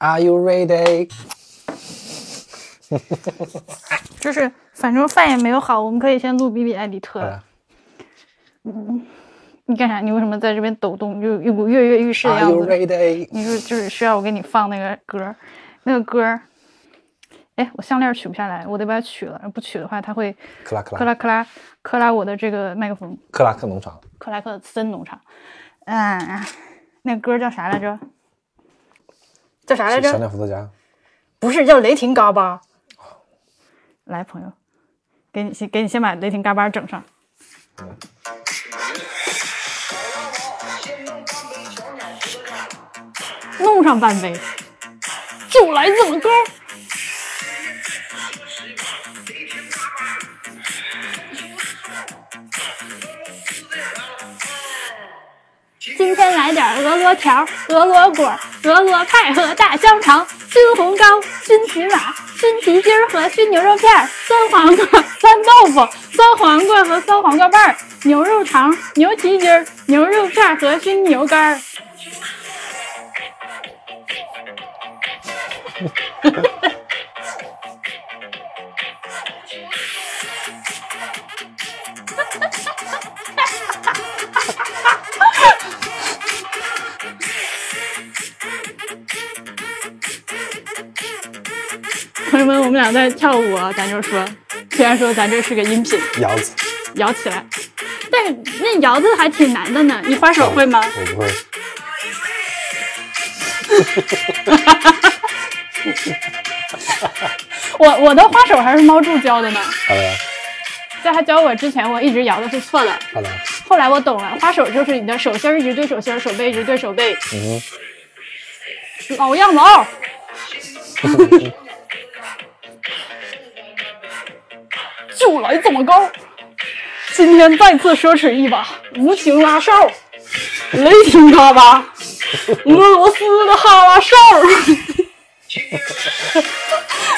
Are you ready？就是反正饭也没有好，我们可以先录比比艾迪特。嗯，你干啥？你为什么在这边抖动？就一股跃跃欲试的 Are 样 you 子。ready？你说就是需要我给你放那个歌儿，那个歌儿，哎，我项链取不下来，我得把它取了。不取的话，它会克拉克拉克拉克拉克拉我的这个麦克风。克拉克农场，克拉克森农场，嗯，那歌叫啥来着？叫啥来小着？鸟伏特加。不是叫雷霆嘎巴。来，朋友，给你先给你先把雷霆嘎巴整上。弄上半杯，就来这么高。今天来点鹅罗条、鹅罗果、鹅螺派和大香肠，熏红糕、熏蹄马、熏蹄筋儿和熏牛肉片，酸黄瓜、酸豆腐、酸黄瓜和酸黄瓜瓣儿，牛肉肠、牛蹄筋儿、牛肉片和熏牛肝 我们俩在跳舞啊，咱就说，虽然说咱这是个音频，摇子，摇起来，但是那摇子还挺难的呢。你花手会吗？我不会。我我的花手还是猫柱教的呢，好的，在他教我之前，我一直摇的是错的。好的，后来我懂了，花手就是你的手心儿一直对手心儿，手背一直对手背，嗯老样子哦。就来这么高，今天再次奢侈一把无情拉哨，雷霆嘎巴，俄罗斯的哈拉哨，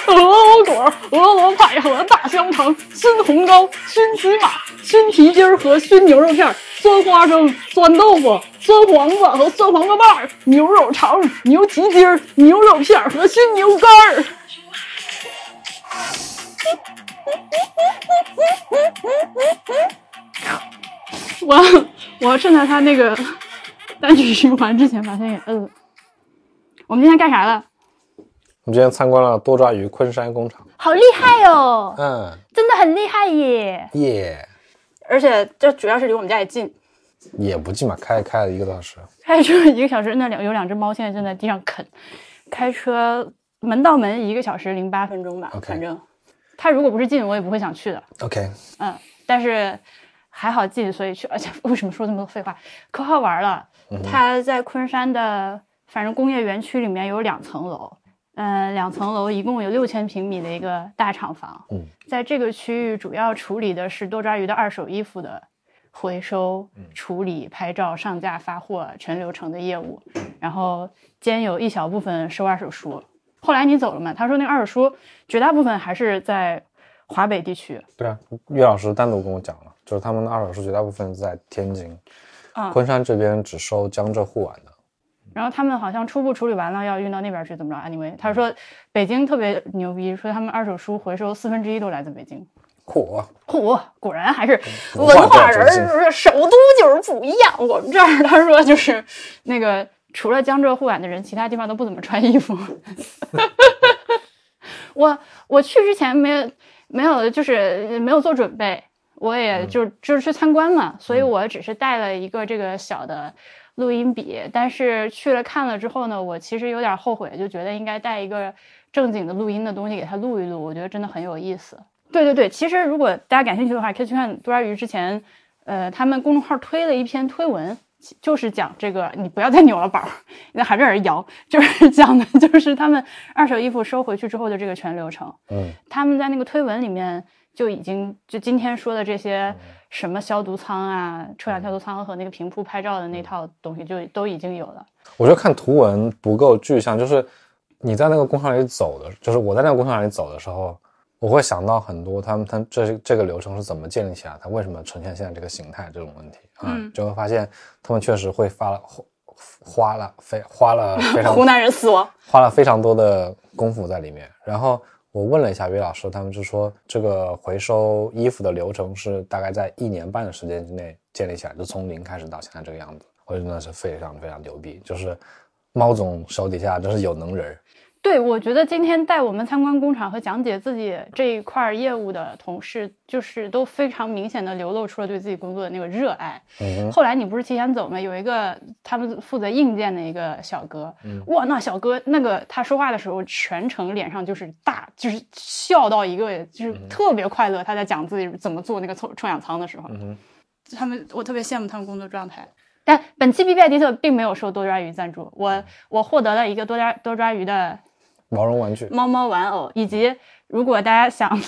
俄罗果、俄罗派和大香肠，熏红糕、熏骑马、熏蹄筋儿和熏牛肉片儿，酸花生、酸豆腐、酸黄瓜和酸黄瓜瓣儿，牛肉肠、牛蹄筋儿、牛肉片儿和熏牛肝儿。我我要趁着他那个 单曲循环之前把它给摁了。我们今天干啥了？我们今天参观了多抓鱼昆山工厂。好厉害哦，嗯，真的很厉害耶！耶，而且这主要是离我们家也近，也不近嘛，开开了一个多小时。开车一个小时。那两有两只猫现在正在地上啃，开车门到门一个小时零八分钟吧反正它如果不是近，我也不会想去的。OK，嗯，但是还好近，所以去。而且为什么说这么多废话？可好玩了。它在昆山的反正工业园区里面有两层楼，嗯、两层楼一共有六千平米的一个大厂房。嗯，在这个区域主要处理的是多抓鱼的二手衣服的回收、处理、拍照、上架、发货全流程的业务，然后兼有一小部分收二手书。后来你走了嘛？他说那个二手书绝大部分还是在华北地区。对啊，岳老师单独跟我讲了，就是他们的二手书绝大部分在天津，嗯昆山这边只收江浙沪皖的。然后他们好像初步处理完了，要运到那边去，怎么着？anyway，他说北京特别牛逼，说他们二手书回收四分之一都来自北京。嚯，嚯，果然还是文文化人儿，首都就是不一样。我们这儿他说就是那个除了江浙沪皖的人，其他地方都不怎么穿衣服。我我去之前没有没有就是没有做准备，我也就就是去参观嘛，所以我只是带了一个这个小的录音笔。但是去了看了之后呢，我其实有点后悔，就觉得应该带一个正经的录音的东西给他录一录，我觉得真的很有意思。对对对，其实如果大家感兴趣的话，可以去看多抓鱼之前，呃，他们公众号推了一篇推文，就是讲这个，你不要再扭了宝，那 还在那儿摇，就是讲的 就是他们二手衣服收回去之后的这个全流程。嗯，他们在那个推文里面就已经就今天说的这些什么消毒舱啊、车辆消毒舱和那个平铺拍照的那套东西就都已经有了。我觉得看图文不够具象，就是你在那个工厂里走的，就是我在那个工厂里走的时候，我会想到很多他们他这这个流程是怎么建立起来，它为什么呈现现在这个形态这种问题啊，嗯就会发现他们确实会发了花了非花了非常 湖南人死亡。花了非常多的功夫在里面。然后我问了一下于老师，他们就说这个回收衣服的流程是大概在一年半的时间之内建立起来，就从零开始到现在这个样子。我觉得那是非常非常牛逼，就是猫总手底下真是有能人。对，我觉得今天带我们参观工厂和讲解自己这一块业务的同事，就是都非常明显的流露出了对自己工作的那个热爱。嗯后来你不是提前走吗？有一个他们负责硬件的一个小哥，哇，那小哥那个他说话的时候，全程脸上就是大，就是笑到一个，就是特别快乐。他在讲自己怎么做那个臭臭氧舱的时候，哼他们我特别羡慕他们工作状态。但本期 B B I 迪特并没有受多抓鱼赞助，我我获得了一个多抓多抓鱼的毛绒玩具，猫猫玩偶，以及如果大家想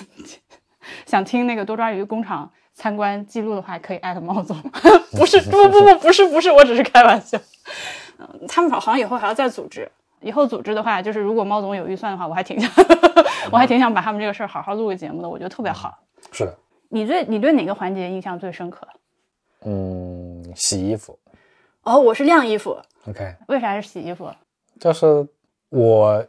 想听那个多抓鱼工厂参观记录的话，可以艾特猫总。不是，不不不，不是不是，我只是开玩笑。嗯，他们好像以后还要再组织。以后组织的话，就是如果猫总有预算的话，我还挺想，我还挺想把他们这个事儿好好录个节目的，我觉得特别好。是的，你对你对哪个环节印象最深刻？嗯，洗衣服哦，我是晾衣服。，OK，为啥是洗衣服？就是我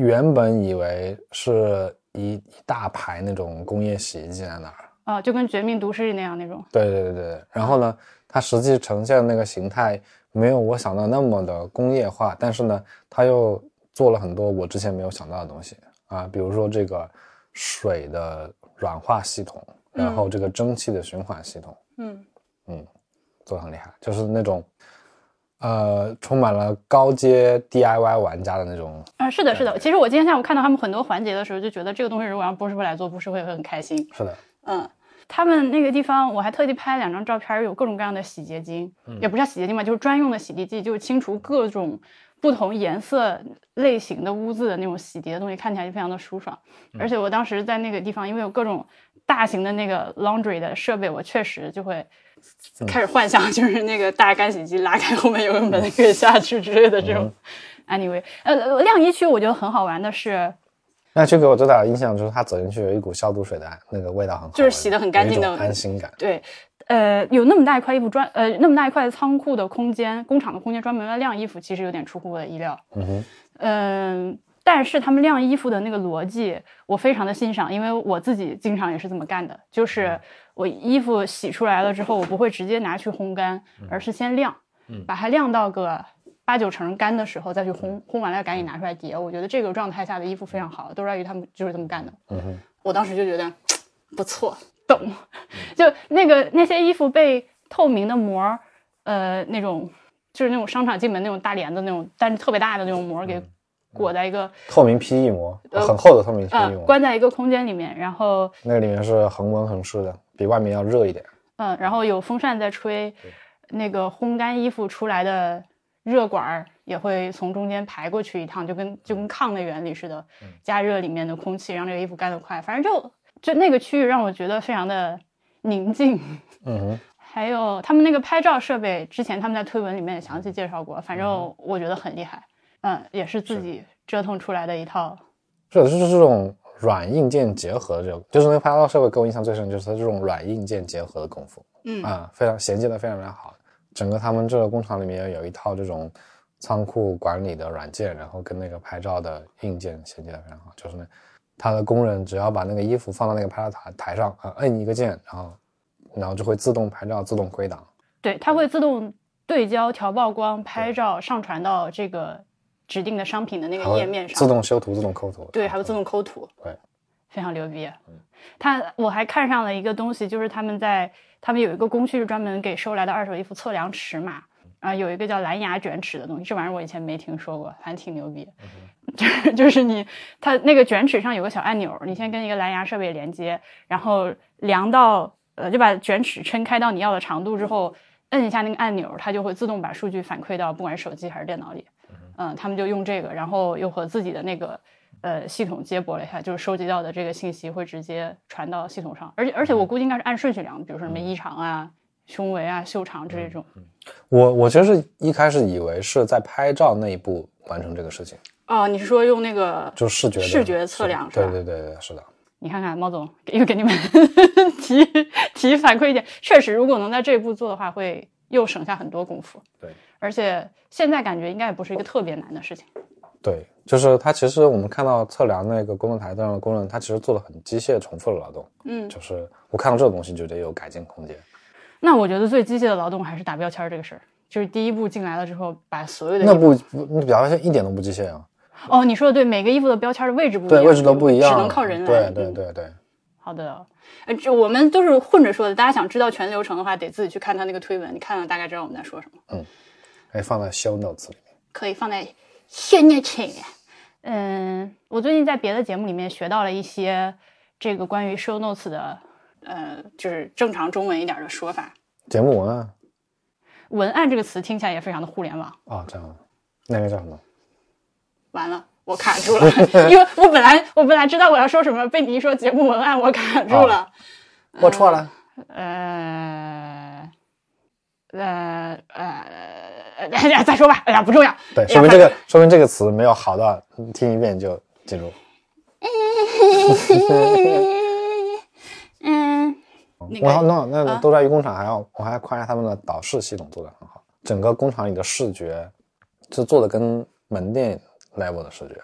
原本以为是一一大排那种工业洗衣机在那儿，啊，就跟《绝命毒师》那样那种。对对对对，然后呢，它实际呈现的那个形态没有我想到那么的工业化，但是呢，它又做了很多我之前没有想到的东西。啊，比如说这个水的软化系统，然后这个蒸汽的循环系统，嗯。嗯做的很厉害，就是那种呃充满了高阶 DIY 玩家的那种，啊，是的，是的。其实我今天下午看到他们很多环节的时候，就觉得这个东西如果让波师傅来做，波师傅也会很开心。是的，嗯，他们那个地方我还特地拍了两张照片，有各种各样的洗洁精，也不叫洗洁精吧，就是专用的洗涤剂，就是清除各种不同颜色类型的污渍的那种洗涤的东西，看起来就非常的舒爽。而且我当时在那个地方，因为有各种大型的那个 laundry 的设备，我确实就会开始幻想，就是那个大干洗机拉开后面有个门可以下去之类的这种。Anyway，呃，晾衣区我觉得很好玩的是，那就给我最大的印象就是它走进去有一股消毒水的那个味道很好，就是洗得很干净的安心感。对，呃，有那么大一块衣服专，呃，那么大一块仓库的空间，工厂的空间专门来晾衣服，其实有点出乎我的意料。嗯哼，嗯、但是他们晾衣服的那个逻辑，我非常的欣赏，因为我自己经常也是这么干的，就是我衣服洗出来了之后，我不会直接拿去烘干，而是先晾，把它晾到个八九成干的时候再去烘，烘完了赶紧拿出来叠。我觉得这个状态下的衣服非常好，都在于他们就是这么干的。我当时就觉得不错，懂。就那个那些衣服被透明的膜，呃，那种就是那种商场进门那种大帘子那种，但是特别大的那种膜给裹在一个透明 PE 膜，呃很厚的透明 PE 呃膜，关在一个空间里面，然后那个里面是恒温恒湿的，比外面要热一点。嗯，然后有风扇在吹，那个烘干衣服出来的热管儿也会从中间排过去一趟，就跟就跟炕的原理似的，加热里面的空气，让这个衣服干得快。反正就就那个区域让我觉得非常的宁静。嗯哼，还有他们那个拍照设备，之前他们在推文里面也详细介绍过，反正我觉得很厉害。嗯，也是自己折腾出来的一套。是的，就是这种软硬件结合的这种，就是那个拍照设备给我印象最深，就是它这种软硬件结合的功夫嗯啊，非常衔接的非常非常好。整个他们这个工厂里面有一套这种仓库管理的软件，然后跟那个拍照的硬件衔接的非常好。就是那，他的工人只要把那个衣服放到那个拍照台台上啊，摁一个键，然后然后就会自动拍照、自动归档。对，它会自动对焦、调曝光、拍照，上传到这个指定的商品的那个页面上。自动修图、自动抠图。对，还有自动抠图。对，非常牛逼。他我还看上了一个东西，就是他们在他们有一个工序是专门给收来的二手衣服测量尺码啊，有一个叫蓝牙卷尺的东西，这玩意儿我以前没听说过，反正挺牛逼。就是就是你它那个卷尺上有个小按钮，你先跟一个蓝牙设备连接，然后量到呃就把卷尺撑开到你要的长度之后，摁一下那个按钮，它就会自动把数据反馈到不管是手机还是电脑里。嗯，他们就用这个，然后又和自己的那个呃系统接驳了一下，就是收集到的这个信息会直接传到系统上，而且而且我估计应该是按顺序量的，比如说什么衣长啊、胸围啊、袖长这种。我我其实一开始以为是在拍照那一步完成这个事情，哦，你是说用那个？就是视觉视觉测量是吧对对对对，是的。你看看猫总又给你们 提提反馈一点，确实，如果能在这一步做的话，会又省下很多功夫。对，而且现在感觉应该也不是一个特别难的事情。对，就是它其实我们看到测量那个工作台上的工人，他其实做了很机械重复的劳动。嗯，就是我看到这个东西，觉得有改进空间。那我觉得最机械的劳动还是打标签这个事儿，就是第一步进来了之后，把所有的那不不，那标签一点都不机械啊。哦，你说的对，每个衣服的标签的位置不一样，对，位置都不一样，只能靠人来。对对对对。好的，呃，这我们都是混着说的，大家想知道全流程的话，得自己去看他那个推文，你看了大概知道我们在说什么。嗯，可以放在 show notes 里面，可以放在 show notes 里面。嗯，我最近在别的节目里面学到了一些这个关于 show notes 的，呃，就是正常中文一点的说法。节目文案，文案这个词听起来也非常的互联网。哦，这样，那个叫什么？完了，我卡住了，因为我本来我本来知道我要说什么，被你一说节目文案，我卡住了。我错了。呃，呃呃，再说吧。哎呀，不重要。对，说明这个说明这个词没有好到听一遍就记住。嗯。我那那多抓鱼工厂还要我还要夸一下他们的导视系统做的很好，整个工厂里的视觉是做的跟门店 level 的视觉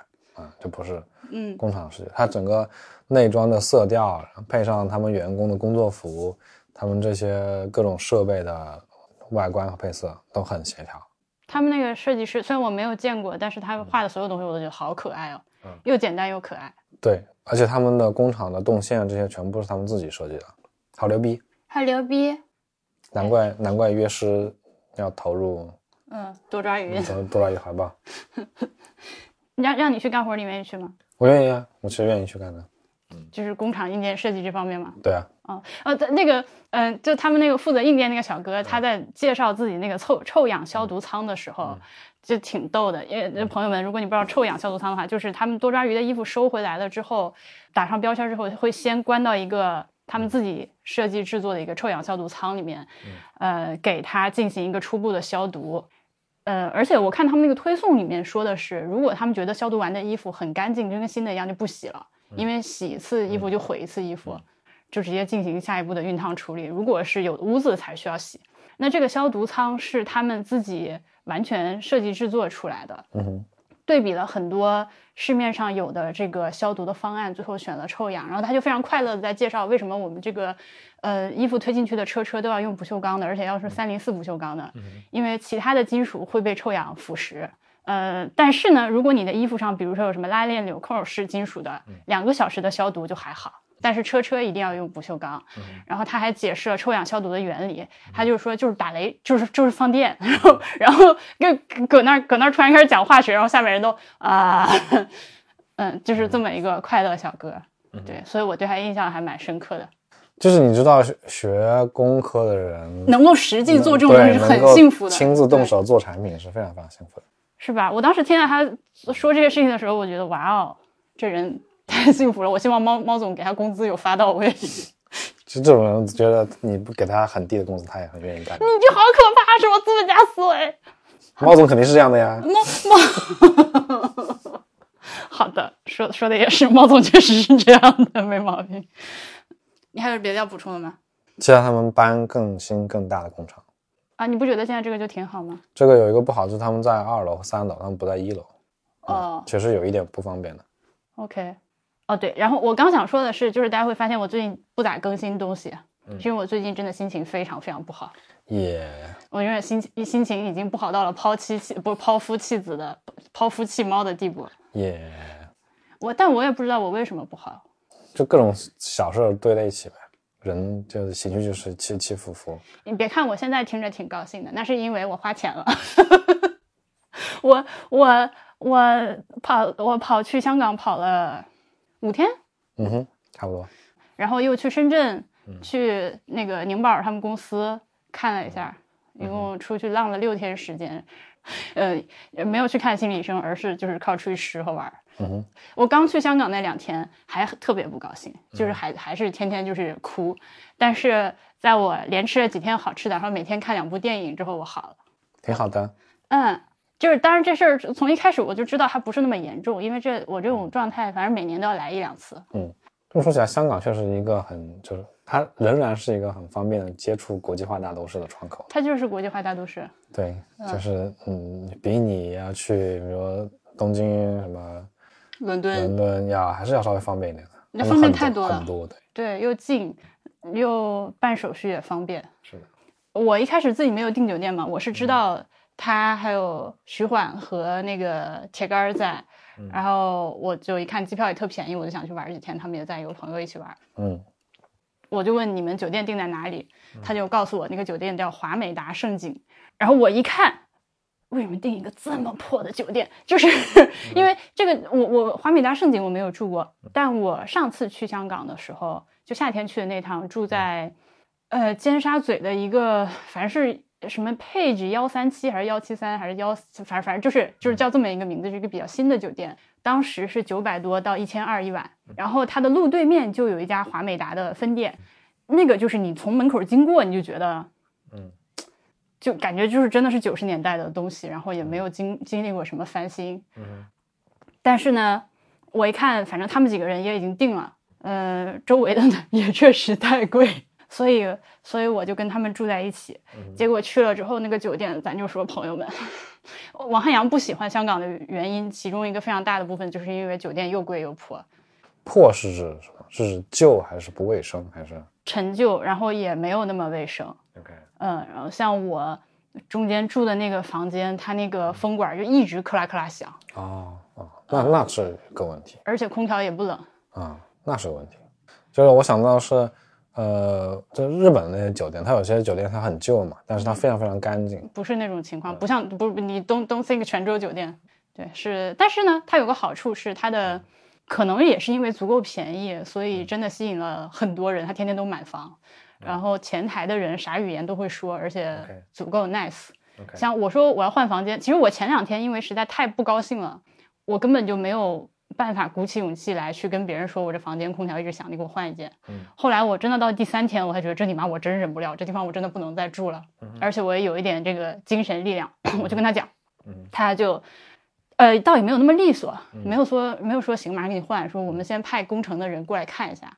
啊，就不是嗯工厂视觉，它整个内装的色调配上他们员工的工作服，他们这些各种设备的外观和配色都很协调。他们那个设计师虽然我没有见过，但是他画的所有东西我都觉得好可爱哦，嗯又简单又可爱。对，而且他们的工厂的动线这些全部是他们自己设计的。好牛逼，好牛逼，难怪难怪约师要投入，嗯，多抓鱼，多多抓鱼海报。让让你去干活，你愿意去吗？我愿意啊，我其实愿意去干的。嗯，就是工厂硬件设计这方面嘛？对啊。哦，呃，那个，嗯，就他们那个负责硬件那个小哥，他在介绍自己那个臭臭氧消毒舱的时候，就挺逗的。因为朋友们，如果你不知道臭氧消毒舱的话，就是他们多抓鱼的衣服收回来了之后，打上标签之后，会先关到一个。他们自己设计制作的一个臭氧消毒舱里面，呃，给它进行一个初步的消毒，呃，而且我看他们那个推送里面说的是，如果他们觉得消毒完的衣服很干净，就跟新的一样，就不洗了，因为洗一次衣服就毁一次衣服，就直接进行下一步的熨烫处理。如果是有污渍才需要洗，那这个消毒舱是他们自己完全设计制作出来的。嗯对比了很多市面上有的这个消毒的方案，最后选了臭氧。然后他就非常快乐的在介绍为什么我们这个，呃，衣服推进去的车车都要用不锈钢的，而且要是三零四不锈钢的，因为其他的金属会被臭氧腐蚀。呃，但是呢，如果你的衣服上，比如说有什么拉链纽扣是金属的，两个小时的消毒就还好。但是车车一定要用不锈钢，然后他还解释了臭氧消毒的原理，他就是说就是打雷，就是就是放电，然后然后搁搁那搁那突然开始讲化学，然后下面人都啊，嗯，就是这么一个快乐小哥，对，所以我对他印象还蛮深刻的。就是你知道学工科的人能够实际做这种东西是很幸福的，亲自动手做产品是非常非常幸福的，是吧？我当时听到他说这些事情的时候，我觉得哇哦，这人。太幸福了！我希望猫猫总给他工资有发到位。就这种人，觉得你不给他很低的工资，他也很愿意干。你就好可怕，是吧？资本家思维。猫总肯定是这样的呀。猫猫。好的，说说的也是，猫总确实是这样的，没毛病。你还有别的要补充的吗？期待他们搬更新更大的工厂。啊，你不觉得现在这个就挺好吗？这个有一个不好，就是他们在二楼和三楼，他们不在一楼。哦。确实有一点不方便的。OK。哦对，然后我刚想说的是，就是大家会发现我最近不咋更新东西，因为我最近真的心情非常非常不好。耶！我永远心情心情已经不好到了抛妻弃不抛夫弃子的抛夫弃猫的地步。耶！我但我也不知道我为什么不好，就各种小事堆在一起呗。人就是情绪就是起起伏伏。你别看我现在听着挺高兴的，那是因为我花钱了。我我我跑我跑去香港跑了。五天，嗯哼，差不多。然后又去深圳，去那个宁宝他们公司看了一下，一共出去浪了六天时间，呃，没有去看心理医生，而是就是靠出去吃和玩。嗯哼，我刚去香港那两天还特别不高兴，就是还还是天天就是哭。但是在我连吃了几天好吃的，然后每天看两部电影之后，我好了，挺好的。嗯。就是当然这事儿从一开始我就知道它不是那么严重，因为这我这种状态反正每年都要来一两次。嗯，这么说起来，香港确实一个很就是它仍然是一个很方便的接触国际化大都市的窗口。它就是国际化大都市。对，就是嗯，比你要去，比如说东京什么伦敦，伦敦要还是要稍微方便一点的。那方便太多了，很多对。对，又近，又办手续也方便。是的。我一开始自己没有订酒店嘛，我是知道他还有徐缓和那个铁杆在，然后我就一看机票也特便宜，我就想去玩几天。他们也在，有朋友一起玩。嗯。我就问你们酒店定在哪里，他就告诉我那个酒店叫华美达盛景。然后我一看，为什么订一个这么破的酒店？就是因为这个，我我华美达盛景我没有住过，但我上次去香港的时候，就夏天去的那趟，住在呃尖沙咀的一个，反正是什么 Page 幺三七还是幺七三还是幺，反正反正就是就是叫这么一个名字，是一个比较新的酒店，当时是九百多到一千二一晚，然后它的路对面就有一家华美达的分店，那个就是你从门口经过，你就觉得，嗯。就感觉就是真的是九十年代的东西，然后也没有经经历过什么翻新。嗯，但是呢，我一看，反正他们几个人也已经定了，呃，周围的呢 也确实太贵，所以所以我就跟他们住在一起。结果去了之后，那个酒店，咱就说朋友们，王汉阳不喜欢香港的原因，其中一个非常大的部分就是因为酒店又贵又破。破是指什么？是指旧还是不卫生还是陈旧？然后也没有那么卫生。OK。嗯，然后像我中间住的那个房间，它那个风管就一直克拉克拉响。哦哦，那那是个问题。而且空调也不冷。啊，那是个问题。就是我想到是，呃，就日本那些酒店，它有些酒店它很旧嘛，但是它非常非常干净。不是那种情况，不像不你东东 think 泉州酒店，对，是，但是呢，它有个好处是它的，可能也是因为足够便宜，所以真的吸引了很多人，他天天都买房。然后前台的人啥语言都会说，而且足够 nice。像我说我要换房间，其实我前两天因为实在太不高兴了，我根本就没有办法鼓起勇气来去跟别人说我这房间空调一直响，你给我换一间。后来我真的到第三天，我才觉得这你妈我真忍不了，这地方我真的不能再住了。而且我也有一点这个精神力量，我就跟他讲，他就呃倒也没有那么利索，没有说没有说行马上给你换，说我们先派工程的人过来看一下。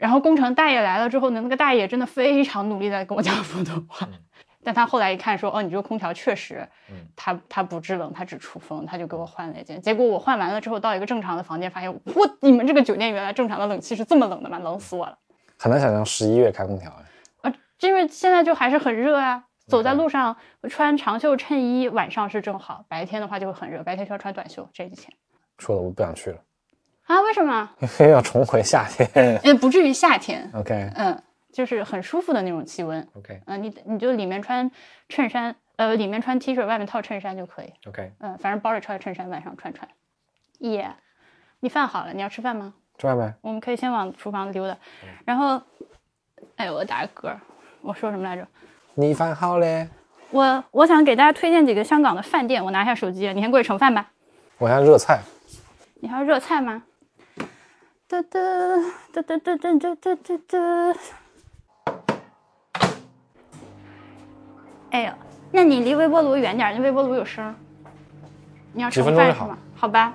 然后工程大爷来了之后呢，那个大爷真的非常努力在跟我讲普通话，但他后来一看说，哦，你这个空调确实，它它不制冷，它只出风，他就给我换了一件。结果我换完了之后，到一个正常的房间，发现我你们这个酒店原来正常的冷气是这么冷的吗？冷死我了！很难想象十一月开空调啊，因为现在就还是很热啊，走在路上穿长袖衬衣，晚上是正好，白天的话就会很热，白天需要穿短袖。这几天说的我不想去了。啊，为什么？因 为要重回夏天，也不至于夏天。OK，嗯，就是很舒服的那种气温。OK，嗯，你你就里面穿衬衫，呃，里面穿 T 恤，外面套衬衫就可以。OK，嗯，反正包里穿衬衫，晚上穿穿。耶，你饭好了，你要吃饭吗？吃饭呗。我们可以先往厨房溜达。然后，哎，我打个嗝，我说什么来着？你饭好嘞。我我想给大家推荐几个香港的饭店。我拿下手机，你先过去盛饭吧。我要热菜。你还要热菜吗？哒哒哒哒哒哒哒哒哒哒。哎呦，那你离微波炉远点，那微波炉有声。你要吃饭是吗？好吧，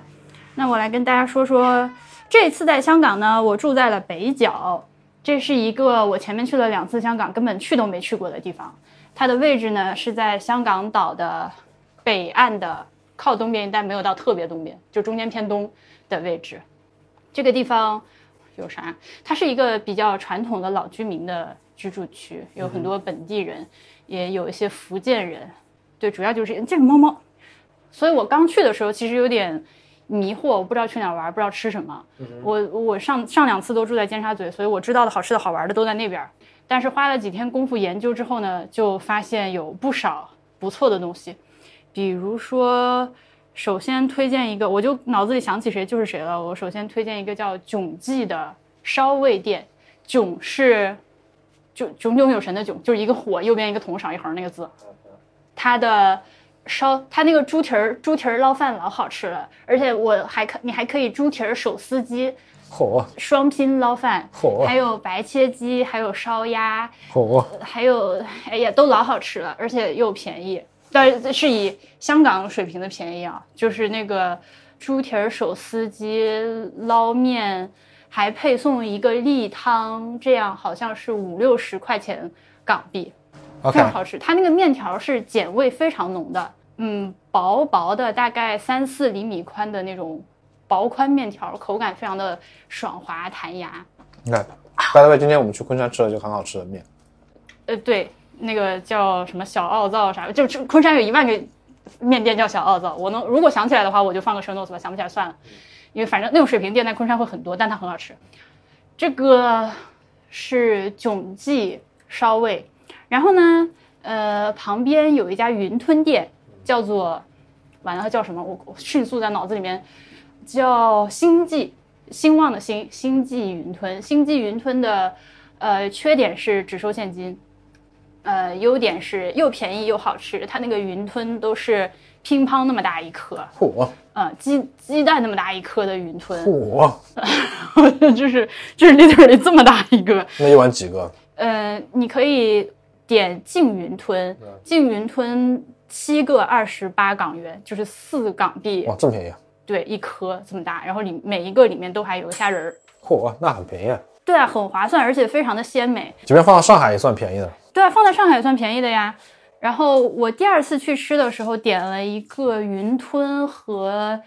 那我来跟大家说说，这次在香港呢，我住在了北角，这是一个我前面去了两次香港根本去都没去过的地方。它的位置呢是在香港岛的北岸的靠东边，但没有到特别东边，就中间偏东的位置。这个地方有啥？它是一个比较传统的老居民的居住区，有很多本地人，也有一些福建人。对，主要就是这个猫猫。所以我刚去的时候其实有点迷惑，我不知道去哪玩，不知道吃什么。我我上上两次都住在尖沙咀，所以我知道的好吃的好玩的都在那边。但是花了几天功夫研究之后呢，就发现有不少不错的东西，比如说。首先推荐一个，我就脑子里想起谁就是谁了。我首先推荐一个叫囧记的烧味店，囧是就炯炯有神的囧，就是一个火右边一个桶少一横那个字。它的烧，它那个猪蹄儿猪蹄儿捞饭老好吃了，而且我还可你还可以猪蹄儿手撕鸡，火双拼捞饭，火还有白切鸡，还有烧鸭，火还有哎呀都老好吃了，而且又便宜。但是以香港水平的便宜啊，就是那个猪蹄儿手撕鸡捞面，还配送一个例汤，这样好像是五六十块钱港币，非常好吃。它那个面条是碱味非常浓的，嗯，薄薄的，大概三四厘米宽的那种薄宽面条，口感非常的爽滑弹牙。你看，by the way，今天我们去昆山吃了就很好吃的面，呃，对，那个叫什么小奥灶啥，就就昆山有一万个面店叫小奥灶，我能如果想起来的话，我就放个 show notes 吧，想不起来算了，因为反正那种水平店在昆山会很多，但它很好吃。这个是囧记烧味，然后呢，呃，旁边有一家云吞店，叫做完了叫什么？我我迅速在脑子里面叫星际，兴旺的兴，星际云吞。星际云吞的呃缺点是只收现金，呃，优点是又便宜又好吃。它那个云吞都是乒乓那么大一颗，嚯呃，鸡鸡蛋那么大一颗的云吞，嚯，就是就是 literally 这么大一个。那一碗几个？呃，你可以点净云吞，净云吞七个二十八港元，就是四港币，哇，这么便宜啊！对，一颗这么大，然后里每一个里面都还有虾仁儿。嚯，那很便宜啊，对啊，很划算，而且非常的鲜美。即便放到上海也算便宜的。对啊，放在上海也算便宜的呀。然后我第二次去吃的时候，点了一个云吞和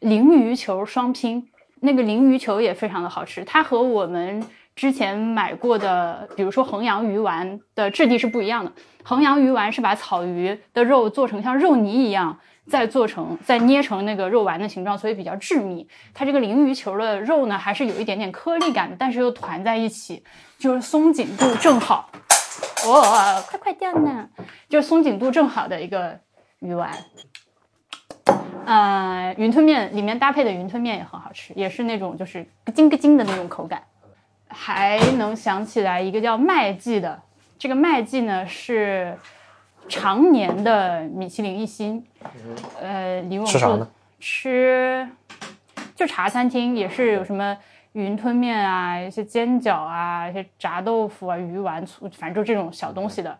鲮鱼球双拼，那个鲮鱼球也非常的好吃。它和我们之前买过的，比如说衡阳鱼丸的质地是不一样的。衡阳鱼丸是把草鱼的肉做成像肉泥一样，再做成再捏成那个肉丸的形状，所以比较致密。它这个鲮鱼球的肉呢，还是有一点点颗粒感的，但是又团在一起，就是松紧度正好。哇、快快掉呢！就是松紧度正好的一个鱼丸。呃，云吞面里面搭配的云吞面也很好吃，也是那种就是咯吱咯吱的那种口感。还能想起来一个叫麦记的，这个麦记呢是常年的米其林一星。呃，离我们吃啥呢？吃就茶餐厅，也是有什么云吞面啊，一些煎饺啊，一些炸豆腐啊，鱼丸醋，反正就这种小东西的。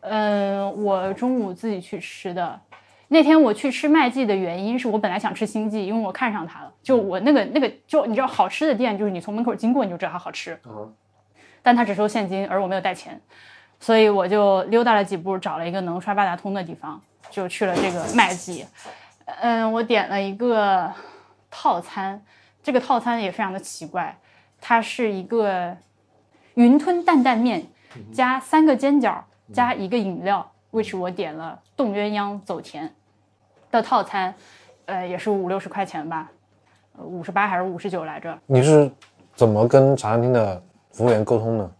嗯，我中午自己去吃的。那天我去吃麦记的原因是我本来想吃星记，因为我看上它了。就我那个那个，就你知道好吃的店，就是你从门口经过你就知道它好吃。但它只收现金，而我没有带钱，所以我就溜达了几步，找了一个能刷八达通的地方，就去了这个麦记。嗯，我点了一个套餐，这个套餐也非常的奇怪，它是一个云吞担担面加三个煎饺加一个饮料，which 我点了冻鸳鸯走甜的套餐，呃，也是五六十块钱吧，五十八还是五十九来着？你是怎么跟茶餐厅的服务员沟通的？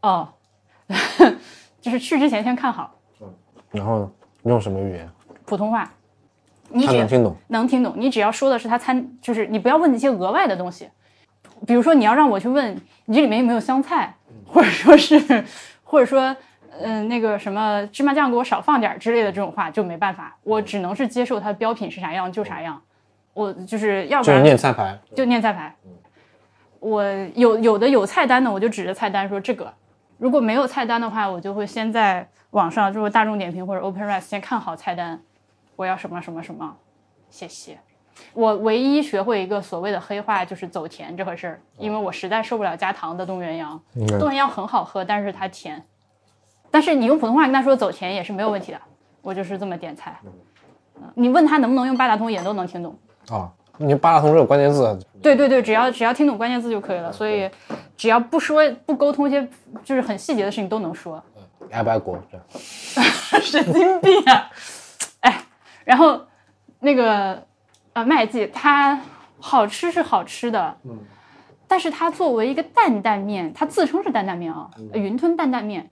哦，就是去之前先看好嗯然后呢，用什么语言？普通话，你只他能听懂？能听懂，你只要说的是他餐，就是你不要问那些额外的东西，比如说你要让我去问你这里面有没有香菜，或者说是，或者说，嗯、那个什么芝麻酱给我少放点儿之类的这种话就没办法，我只能是接受它的标品是啥样就啥样，我就是要不就是然念菜牌。就念菜牌。我有有的有菜单的，我就指着菜单说这个。如果没有菜单的话，我就会先在网上，就是大众点评或者 OpenRice 先看好菜单，我要什么什么什么，谢谢。我唯一学会一个所谓的黑话就是走甜这回事儿，因为我实在受不了加糖的冻鸳鸯。嗯冻鸳鸯很好喝，但是它甜。但是你用普通话跟他说走甜也是没有问题的，我就是这么点菜。嗯你问他能不能用八达通，也都能听懂。啊，你八达通这个关键字，对对对，只要只要听懂关键字就可以了。所以只要不说不沟通一些就是很细节的事情都能说。爱不爱国？这 神经病啊！哎，然后那个呃麦记它好吃是好吃的，嗯，但是它作为一个担担面，它自称是担担面啊，呃云吞担担面，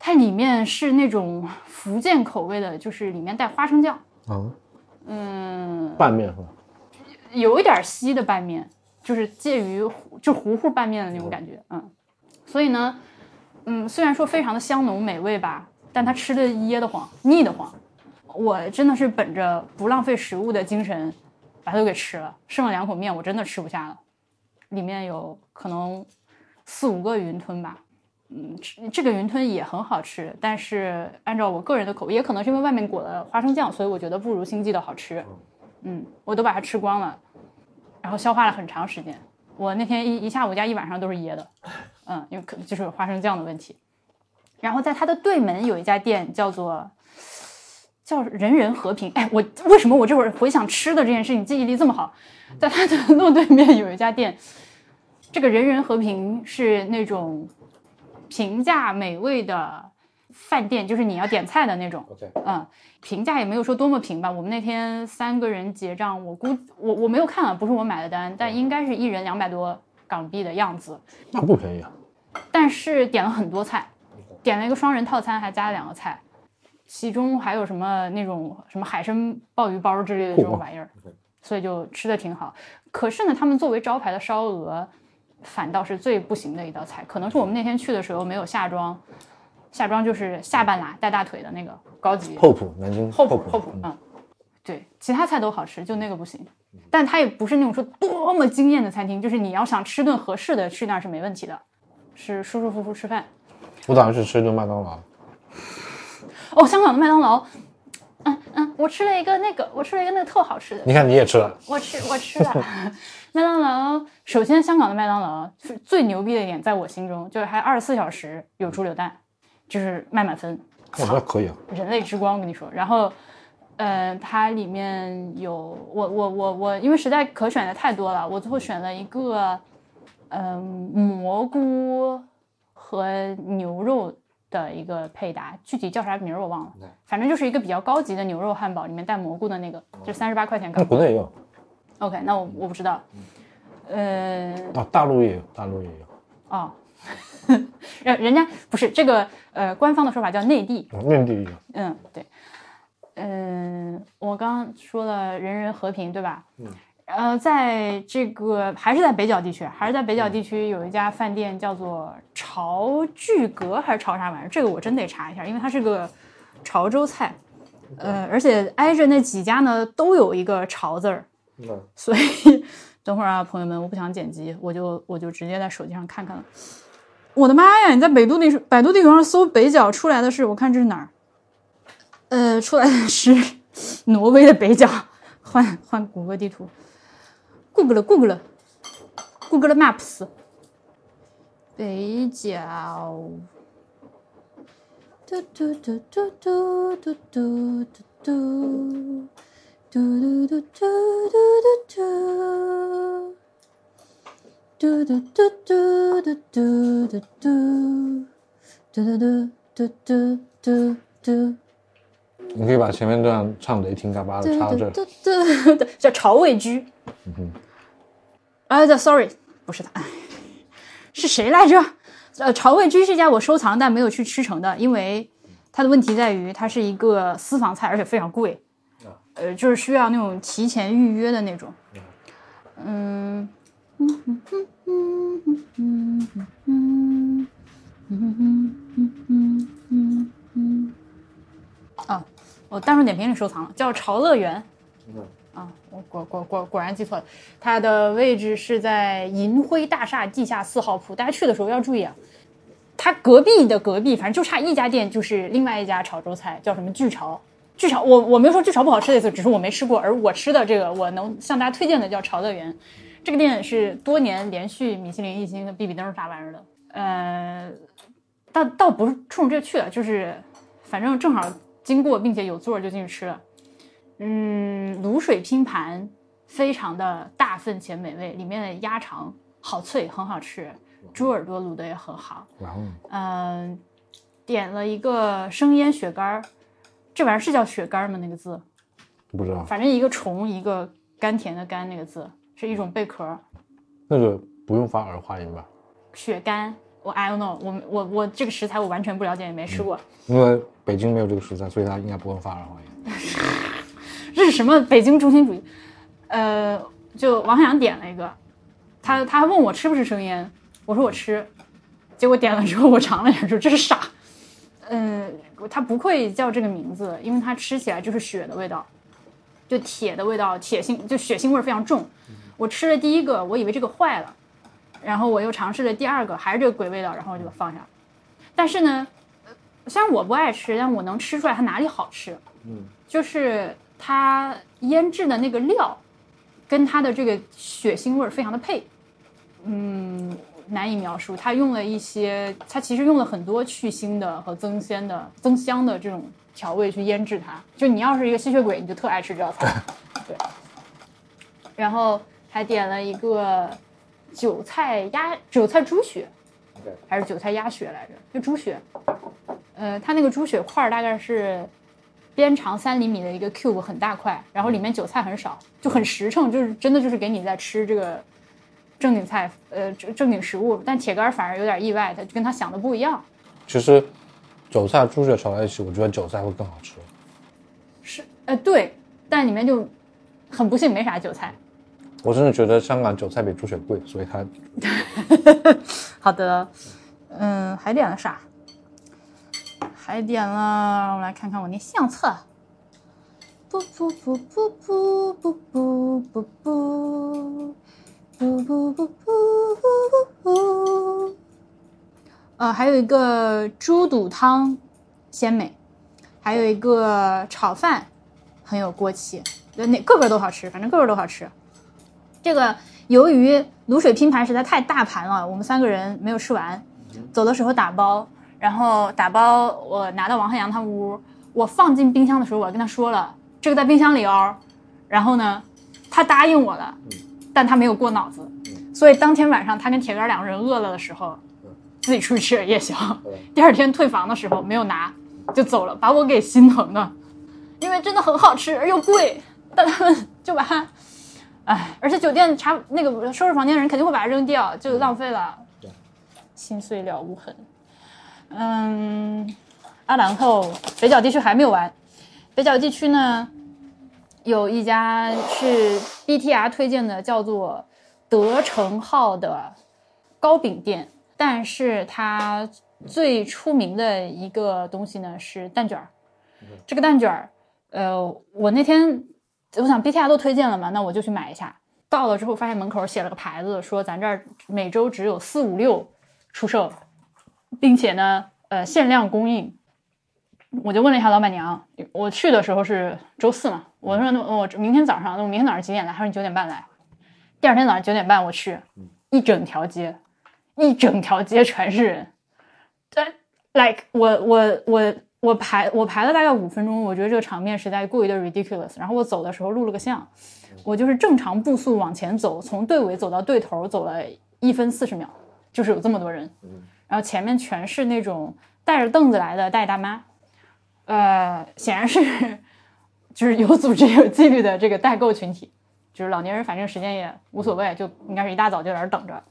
它里面是那种福建口味的，就是里面带花生酱，啊，嗯，拌面是吧？有一点稀的拌面，就是介于糊就糊糊拌面的那种感觉，嗯，所以呢，嗯，虽然说非常的香浓美味吧，但它吃的噎得慌，腻得慌。我真的是本着不浪费食物的精神，把它都给吃了，剩了两口面，我真的吃不下了，里面有可能四五个云吞吧。嗯，吃这个云吞也很好吃，但是按照我个人的口味，也可能是因为外面裹了花生酱，所以我觉得不如星际的好吃。嗯，我都把它吃光了，然后消化了很长时间。我那天一一下午加一晚上都是噎的，嗯，因为可能就是花生酱的问题。然后在它的对门有一家店叫做叫人人和平，哎，我为什么我这会儿回想吃的这件事情记忆力这么好？在它的 路对面有一家店，这个人人和平是那种平价美味的饭店，就是你要点菜的那种。嗯，评价也没有说多么平吧。我们那天三个人结账，我估我我没有看啊，不是我买的单，但应该是一人两百多港币的样子。那不便宜啊。但是点了很多菜，点了一个双人套餐，还加了两个菜，其中还有什么那种什么海参鲍鱼包之类的这种玩意儿，所以就吃的挺好。可是呢，他们作为招牌的烧鹅，反倒是最不行的一道菜。可能是我们那天去的时候没有夏装，夏装就是下半拉带大腿的那个高级厚朴，南京厚朴朴，厚朴，嗯，对，其他菜都好吃，就那个不行。但它也不是那种说多么惊艳的餐厅，就是你要想吃顿合适的，去那儿是没问题的，是舒舒服服吃饭。我打算去吃一顿麦当劳。哦，香港的麦当劳，嗯嗯，我吃了一个那个，我吃了一个那个特好吃的，你看你也吃了，我吃我吃了 麦当劳。首先，香港的麦当劳是最牛逼的一点，在我心中就是还二十四小时有猪柳蛋，就是卖满分。我觉得可以啊。人类之光，我跟你说。然后，呃，它里面有我我我我，因为实在可选的太多了，我最后选了一个，嗯、蘑菇和牛肉的一个配搭，具体叫啥名儿我忘了，反正就是一个比较高级的牛肉汉堡，里面带蘑菇的那个，就三十八块钱那港币。国内也有。OK，那我我不知道，呃，啊，大陆也有，大陆也有。哦，人人家不是这个，呃，官方的说法叫内地，哦内地也有。嗯，对，嗯，我刚刚说了人人和平，对吧？嗯，呃，在这个还是在北角地区，还是在北角地区有一家饭店叫做潮聚阁还是潮啥玩意儿？这个我真得查一下，因为它是个潮州菜，呃，而且挨着那几家呢都有一个潮字儿，嗯，所以等会儿啊，朋友们，我不想剪辑，我就我就直接在手机上看看了。我的妈呀！你在百度地百度地图上搜北角出来的是，我看这是哪儿？呃，出来的是 挪威的北角。换换谷歌地图，Google 了 Google 了 Google Maps，北角。嘟嘟嘟嘟嘟嘟嘟嘟嘟。嘟嘟嘟嘟嘟嘟嘟，嘟嘟嘟嘟嘟嘟嘟嘟，嘟嘟嘟嘟嘟嘟嘟，你可以把前面段唱雷霆嘎巴的插到这里。嘟嘟嘟，叫潮味居。啊，叫 sorry，不是他，是谁来着？呃，巢味居是一家我收藏但没有去吃成的，因为它的问题在于它是一个私房菜，而且非常贵。呃，就是需要那种提前预约的那种。嗯，嗯。嗯。嗯。嗯。嗯。嗯。嗯。嗯。嗯。嗯。嗯。啊，我大众点评里收藏了，叫潮乐园。啊，我果果果果然记错了，它的位置是在银辉大厦地下四号铺。大家去的时候要注意啊，它隔壁的隔壁，反正就差一家店，就是另外一家潮州菜，叫什么巨潮。巨潮，我我没有说巨潮不好吃的意思，只是我没吃过。而我吃的这个，我能向大家推荐的叫潮乐园，这个店是多年连续米其林一星的必比登啥玩意儿的。呃，倒倒不是冲着这去的，就是反正正好经过并且有座就进去吃了。嗯，卤水拼盘非常的大份且美味，里面的鸭肠好脆，很好吃，猪耳朵卤的也很好。嗯、点了一个生腌雪干儿，这玩意儿是叫雪干儿吗？那个字，不知道反正一个虫一个甘甜的甘那个字，是一种贝壳。那个不用发儿化音吧？雪干，我 I don't know，我我我这个食材我完全不了解，也没吃过。因为北京没有这个食材，所以它应该不会发儿化音。这是什么北京中心主义？呃，就王阳点了一个，他他还问我吃不吃生腌，我说我吃，结果点了之后我尝了一下，说这是啥？嗯，他不会叫这个名字，因为它吃起来就是血的味道，就铁的味道，铁腥就血腥味儿非常重。我吃了第一个，我以为这个坏了，然后我又尝试了第二个，还是这个鬼味道，然后我就放下了。但是呢，呃虽然我不爱吃，但我能吃出来它哪里好吃。嗯就是它腌制的那个料，跟它的这个血腥味儿非常的配。嗯，难以描述。它用了一些，它其实用了很多去腥的和增鲜的、增香的这种调味去腌制它。就你要是一个吸血鬼，你就特爱吃这道菜。对。然后还点了一个韭菜鸭、韭菜猪血，还是韭菜鸭血来着？就猪血。呃，它那个猪血块儿大概是边长三厘米的一个 cube，很大块，然后里面韭菜很少，就很实诚，就是真的就是给你在吃这个正经菜，呃，正正经食物。但铁杆反而有点意外，他跟他想的不一样。其实韭菜猪血炒在一起，我觉得韭菜会更好吃。是，呃，对，但里面就很不幸没啥韭菜。我真的觉得香港韭菜比猪血贵，所以它 好的，嗯，还点了啥？还点了，我来看看我那相册。不不不不不不不不不不不不不不不。呃，还有一个猪肚汤，鲜美；还有一个炒饭，很有锅气。那个个都好吃，反正个个都好吃。这个由于卤水拼盘实在太大盘了，我们三个人没有吃完，走的时候打包。然后打包，我拿到王汉阳他屋，我放进冰箱的时候，我跟他说了，这个在冰箱里哦。然后呢，他答应我了，但他没有过脑子，所以当天晚上他跟铁杆两个人饿了的时候，自己出去吃了夜宵。第二天退房的时候没有拿，就走了，把我给心疼的，因为真的很好吃而又贵，但他们就把它，哎，而且酒店查那个收拾房间的人肯定会把它扔掉，就浪费了，心碎了无痕。嗯，啊，然后北角地区还没有完。北角地区呢，有一家是 BTR 推荐的，叫做德成号的糕饼店。但是它最出名的一个东西呢是蛋卷儿。这个蛋卷儿，呃，我那天我想 BTR 都推荐了嘛，那我就去买一下。到了之后发现门口写了个牌子，说咱这儿每周只有四五六出售。并且呢，呃，限量供应。我就问了一下老板娘，我去的时候是周四嘛，我说那我明天早上，那我明天早上几点来？他说你九点半来。第二天早上九点半我去，一整条街，一整条街全是人。对，like 我我我我排我排了大概五分钟，我觉得这个场面实在过于的 ridiculous。然后我走的时候录了个像，我就是正常步速往前走，从队尾走到队头走了一分四十秒，就是有这么多人。然后前面全是那种带着凳子来的大爷大妈，呃，显然是就是有组织有纪律的这个代购群体，就是老年人反正时间也无所谓，就应该是一大早就在那等着。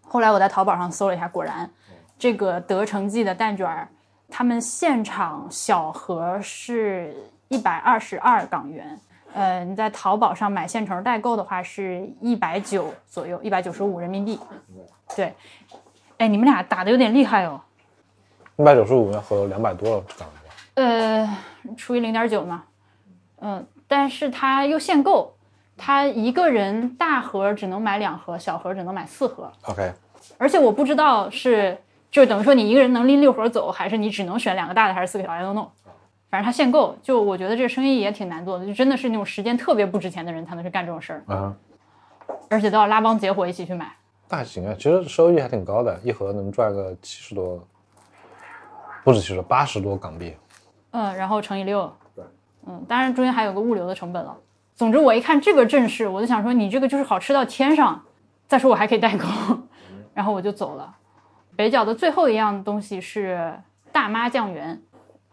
后来我在淘宝上搜了一下，果然这个德成记的蛋卷儿，他们现场小盒是一百二十二港元，呃，你在淘宝上买现成代购的话是一百九左右，一百九十五人民币，对。哎，你们俩打的有点厉害哦，一百九十五要和两百多了，这样子。呃，除以零点九嘛，嗯，但是他又限购，他一个人大盒只能买两盒，小盒只能买四盒。OK。而且我不知道是就等于说你一个人能拎六盒走，还是你只能选两个大的，还是四个小的都弄。反正他限购，就我觉得这生意也挺难做的，就真的是那种时间特别不值钱的人才能去干这种事儿。啊。而且都要拉帮结伙一起去买。那还行啊，其实收益还挺高的，一盒能赚个七十多，不止七十，八十多港币。嗯，然后乘以六。对。嗯，当然中间还有个物流的成本了。总之，我一看这个阵势，我就想说，你这个就是好吃到天上。再说我还可以代购，然后我就走了。北角的最后一样东西是大妈酱园，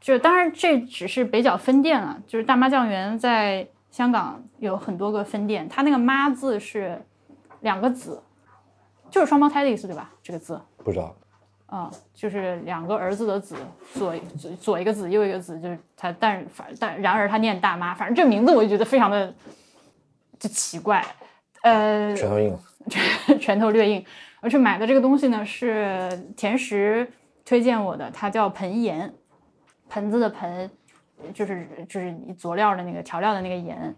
就当然这只是北角分店了，就是大妈酱园在香港有很多个分店，它那个妈字是两个子。就是双胞胎的意思，对吧？这个字不知道。嗯，就是两个儿子的子，左左一个子，右一个子，就是他。但反但然而他念大妈，反正这个名字我就觉得非常的就奇怪。呃，拳头硬，拳头略硬。而且买的这个东西呢是甜食推荐我的，它叫盆盐，盆子的盆，就是就是你佐料的那个调料的那个盐，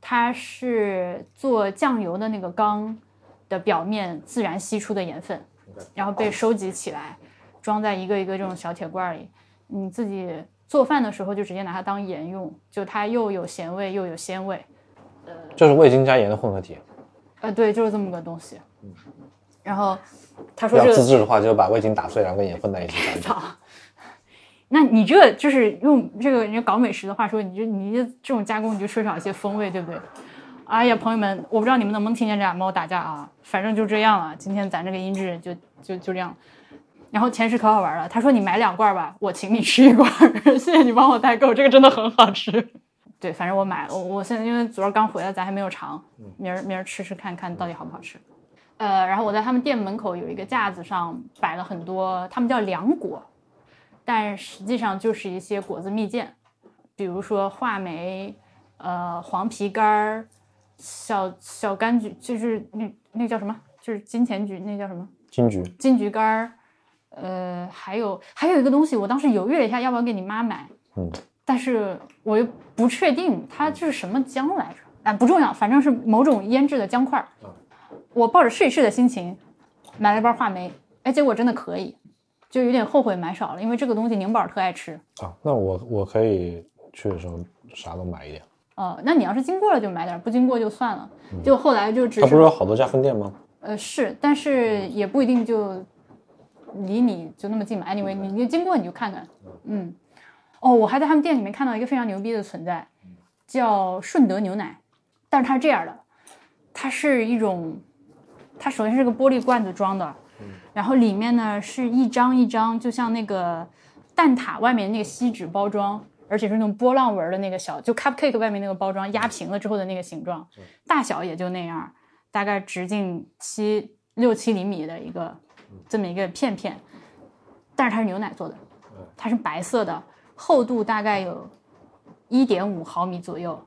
它是做酱油的那个缸。的表面自然析出的盐分，然后被收集起来，装在一个一个这种小铁罐里。你自己做饭的时候就直接拿它当盐用，就它又有咸味又有鲜味。呃，就是味精加盐的混合体。呃，对，就是这么个东西。然后他说这个自制的话，就把味精打碎，然后跟盐混在一起炸一炸。操，那你这就是用这个人家搞美食的话说，你就你这这种加工你就缺少一些风味，对不对？哎呀，朋友们，我不知道你们能不能听见这俩猫打架啊，反正就这样了。今天咱这个音质就就就这样。然后前十可好玩了，他说你买两罐吧，我请你吃一罐，谢谢你帮我代购，这个真的很好吃。对，反正我买了，我我现在因为昨儿刚回来，咱还没有尝，明儿明儿吃吃看看到底好不好吃。呃，然后我在他们店门口有一个架子上摆了很多，他们叫凉果，但实际上就是一些果子蜜饯，比如说话梅、呃黄皮干儿、小小柑橘，就是那那叫什么？就是金钱橘，那叫什么？金桔，金桔干儿，呃，还有还有一个东西，我当时犹豫了一下，要不要给你妈买，嗯，但是我又不确定它这是什么姜来着，啊，不重要，反正是某种腌制的姜块儿。我抱着试一试的心情买了一包话梅，哎，结果真的可以，就有点后悔买少了，因为这个东西宁宝特爱吃。啊，那我我可以去的时候啥都买一点。哦、那你要是经过了就买点儿，不经过就算了。就后来就只它是不是有好多家分店吗？呃，是，但是也不一定就离你就那么近嘛。Anyway，你你经过你就看看，嗯。哦，我还在他们店里面看到一个非常牛逼的存在，叫顺德牛奶，但是它是这样的，它是一种，它首先是个玻璃罐子装的，然后里面呢是一张一张，就像那个蛋挞外面那个锡纸包装，而且是那种波浪纹的那个小，就 cupcake 外面那个包装压平了之后的那个形状，大小也就那样，大概直径七六七厘米的一个这么一个片片，但是它是牛奶做的，它是白色的，厚度大概有一点五毫米左右，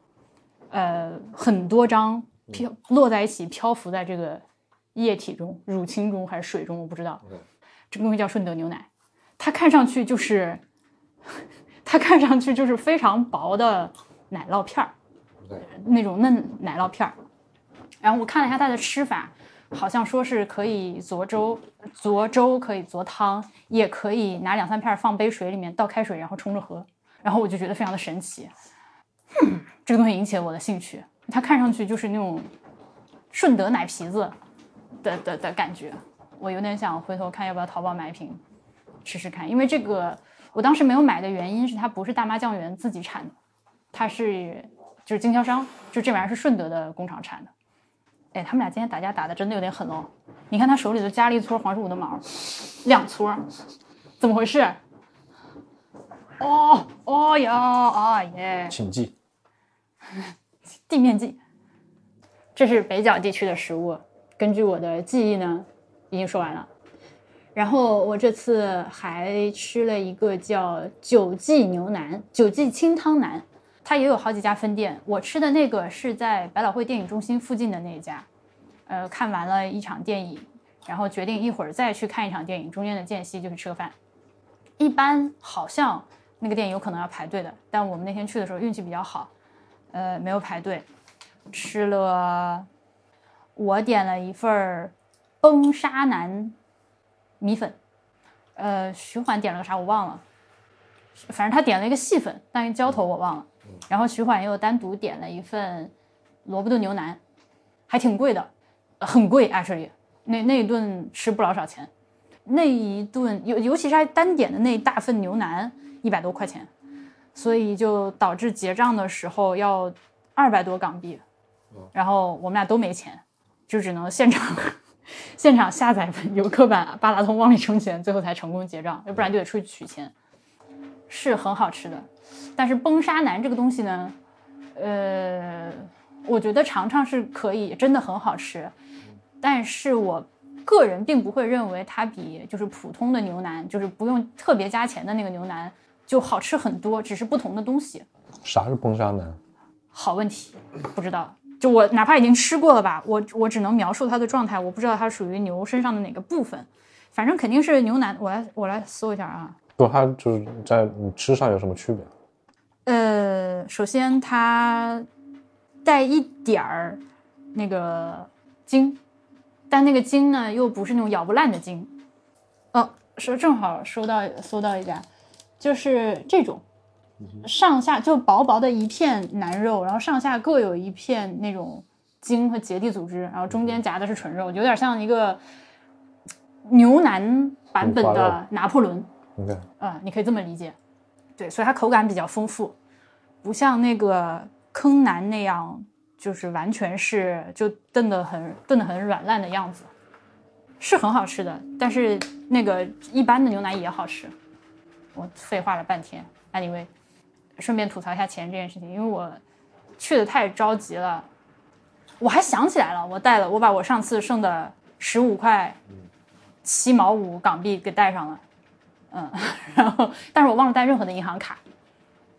呃，很多张漂落在一起，漂浮在这个液体中、乳清中还是水中，我不知道。这个东西叫顺德牛奶，它看上去就是，它看上去就是非常薄的奶酪片儿，那种嫩奶酪片儿。然后我看了一下它的吃法，好像说是可以做粥，做粥可以做汤，也可以拿两三片儿放杯水里面倒开水，然后冲着喝。然后我就觉得非常的神奇，嗯这个东西引起了我的兴趣。它看上去就是那种顺德奶皮子的的的感觉，我有点想回头看要不要淘宝买一瓶试试看，因为这个我当时没有买的原因是它不是大妈酱园自己产的，它是就是经销商，就这玩意儿是顺德的工厂产的。哎，他们俩今天打架打的真的有点狠哦！你看他手里头夹了一撮黄鼠五的毛，两撮，怎么回事？哦哦呀啊耶！请记。地面记。这是北角地区的食物，根据我的记忆呢，已经说完了。然后我这次还吃了一个叫九记牛腩，九记清汤腩，它也有好几家分店。我吃的那个是在百老汇电影中心附近的那一家。呃，看完了一场电影，然后决定一会儿再去看一场电影，中间的间隙就去吃个饭。一般好像那个电影有可能要排队的，但我们那天去的时候运气比较好，呃，没有排队，吃了，我点了一份儿崩沙腩米粉，呃，徐缓点了个啥我忘了，反正他点了一个细粉，但是浇头我忘了，然后徐缓又单独点了一份萝卜炖牛腩，还挺贵的，呃很贵，actually，那那一顿吃不老少钱，那一顿尤尤其是还单点的那一大份牛腩一百多块钱，所以就导致结账的时候要二百多港币，然后我们俩都没钱，就只能现场 现场下载游客版八达通往里充钱，最后才成功结账，要不然就得出去取钱。是很好吃的，但是崩沙腩这个东西呢，呃，我觉得尝尝是可以，真的很好吃，但是我个人并不会认为它比就是普通的牛腩，就是不用特别加钱的那个牛腩就好吃很多，只是不同的东西。啥是崩沙腩？好问题，不知道。就我哪怕已经吃过了吧，我我只能描述它的状态，我不知道它属于牛身上的哪个部分，反正肯定是牛腩。我来我来搜一下啊，不，它就是在你吃上有什么区别？呃，首先它带一点儿那个筋，但那个筋呢又不是那种咬不烂的筋。哦，说正好收到搜到一家，就是这种上下就薄薄的一片腩肉，然后上下各有一片那种筋和结缔组织，然后中间夹的是纯肉，有点像一个牛腩版本的拿破仑嗯，你可以这么理解。对，所以它口感比较丰富，不像那个坑腩那样，就是完全是就炖的很炖的很软烂的样子，是很好吃的。但是那个一般的牛腩也好吃。我废话了半天，anyway，顺便吐槽一下钱这件事情，因为我去的太着急了，我还想起来了，我带了我把我上次剩的十五块七毛五港币给带上了。嗯，然后但是我忘了带任何的银行卡，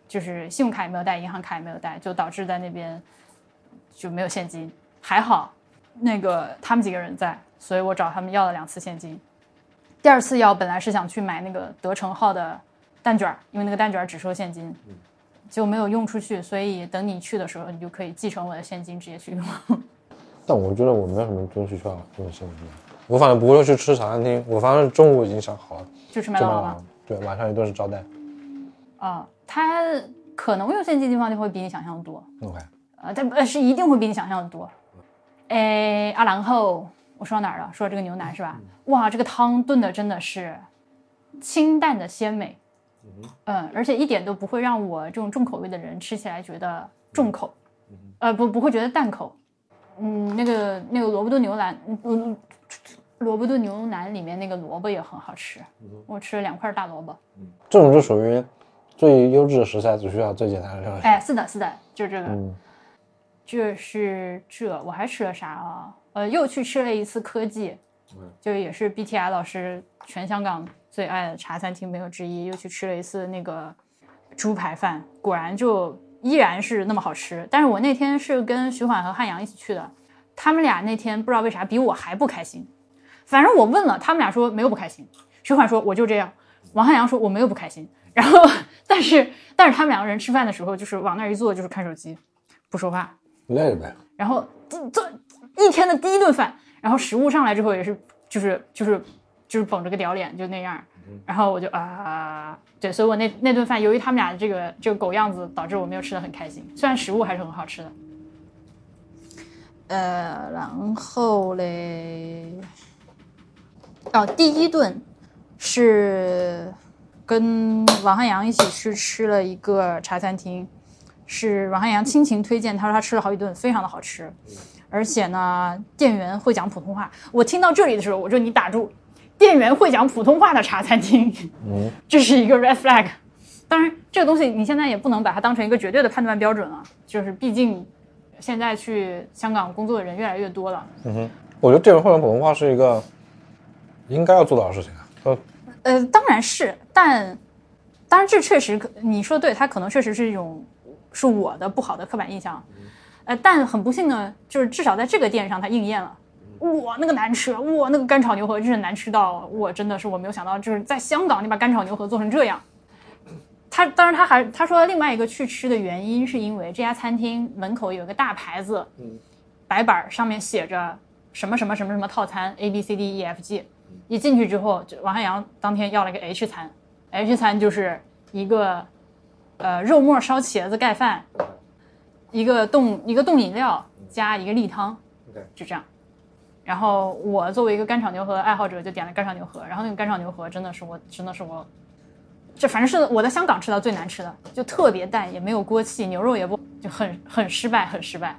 就是信用卡也没有带，银行卡也没有带，就导致在那边就没有现金。还好那个他们几个人在，所以我找他们要了两次现金。第二次要本来是想去买那个德成号的蛋卷儿，因为那个蛋卷儿只收现金，结果没有用出去，所以等你去的时候，你就可以继承我的现金直接去用。但我觉得我没有什么东西需要用现金，我反正不会去吃茶餐厅，我反正中午已经想好了，就吃麦当劳。对，晚上一顿是招待。啊、他可能用现金的地方就会比你想象的多。OK，呃，但呃是一定会比你想象的多。哎，啊，然后我说到哪儿了？说到这个牛腩是吧？哇，这个汤炖的真的是清淡的鲜美，嗯，而且一点都不会让我这种重口味的人吃起来觉得重口，呃，不不会觉得淡口。嗯，那个那个萝卜炖牛腩，嗯嗯，萝卜炖牛腩里面那个萝卜也很好吃，我吃了两块大萝卜。嗯这种就属于最优质的食材，只需要最简单的料理。哎，是的，是的，就这个。嗯，这是这，我还吃了啥啊？呃，又去吃了一次科技，就也是 BTI 老师全香港最爱的茶餐厅没有之一，又去吃了一次那个猪排饭，果然就依然是那么好吃。但是我那天是跟徐缓和汉阳一起去的，他们俩那天不知道为啥比我还不开心。反正我问了，他们俩说没有不开心。徐缓说我就这样，王汉阳说我没有不开心。然后，但是但是他们两个人吃饭的时候，就是往那儿一坐，就是看手机，不说话。累了呗。然后这这一天的第一顿饭，然后食物上来之后也是就是就是就是绷着个屌脸就那样，然后我就啊、对，所以我那那顿饭由于他们俩的这个这个狗样子，导致我没有吃的很开心，虽然食物还是很好吃的。呃，然后嘞，哦，第一顿是跟王汉阳一起去吃了一个茶餐厅，是王汉阳亲情推荐，他说他吃了好几顿，非常的好吃，而且呢，店员会讲普通话。我听到这里的时候，我说你打住，店员会讲普通话的茶餐厅，嗯，这是一个 red flag。当然，这个东西你现在也不能把它当成一个绝对的判断标准啊，就是毕竟现在去香港工作的人越来越多了。嗯哼我觉得店员会讲普通话是一个应该要做到的事情啊。呃，呃，当然是，但当然这确实可你说对，它可能确实是一种是我的不好的刻板印象，呃，但很不幸呢，就是至少在这个店上它应验了。哇，那个难吃！哇，那个干炒牛河真是难吃到我真的是我没有想到，就是在香港你把干炒牛河做成这样。他当然他还他说另外一个去吃的原因是因为这家餐厅门口有一个大牌子，白板儿上面写着什么什么什么什么套餐 A B C D E F G，一进去之后，就王汉阳当天要了一个 H 餐，H 餐就是一个呃肉末烧茄子盖饭，一个冻一个冻饮料加一个例汤就这样。然后我作为一个干炒牛河爱好者，就点了干炒牛河。然后那个干炒牛河真的是我真的是我，这反正是我在香港吃到最难吃的，就特别淡，也没有锅气，牛肉也不就很很失败，很失败。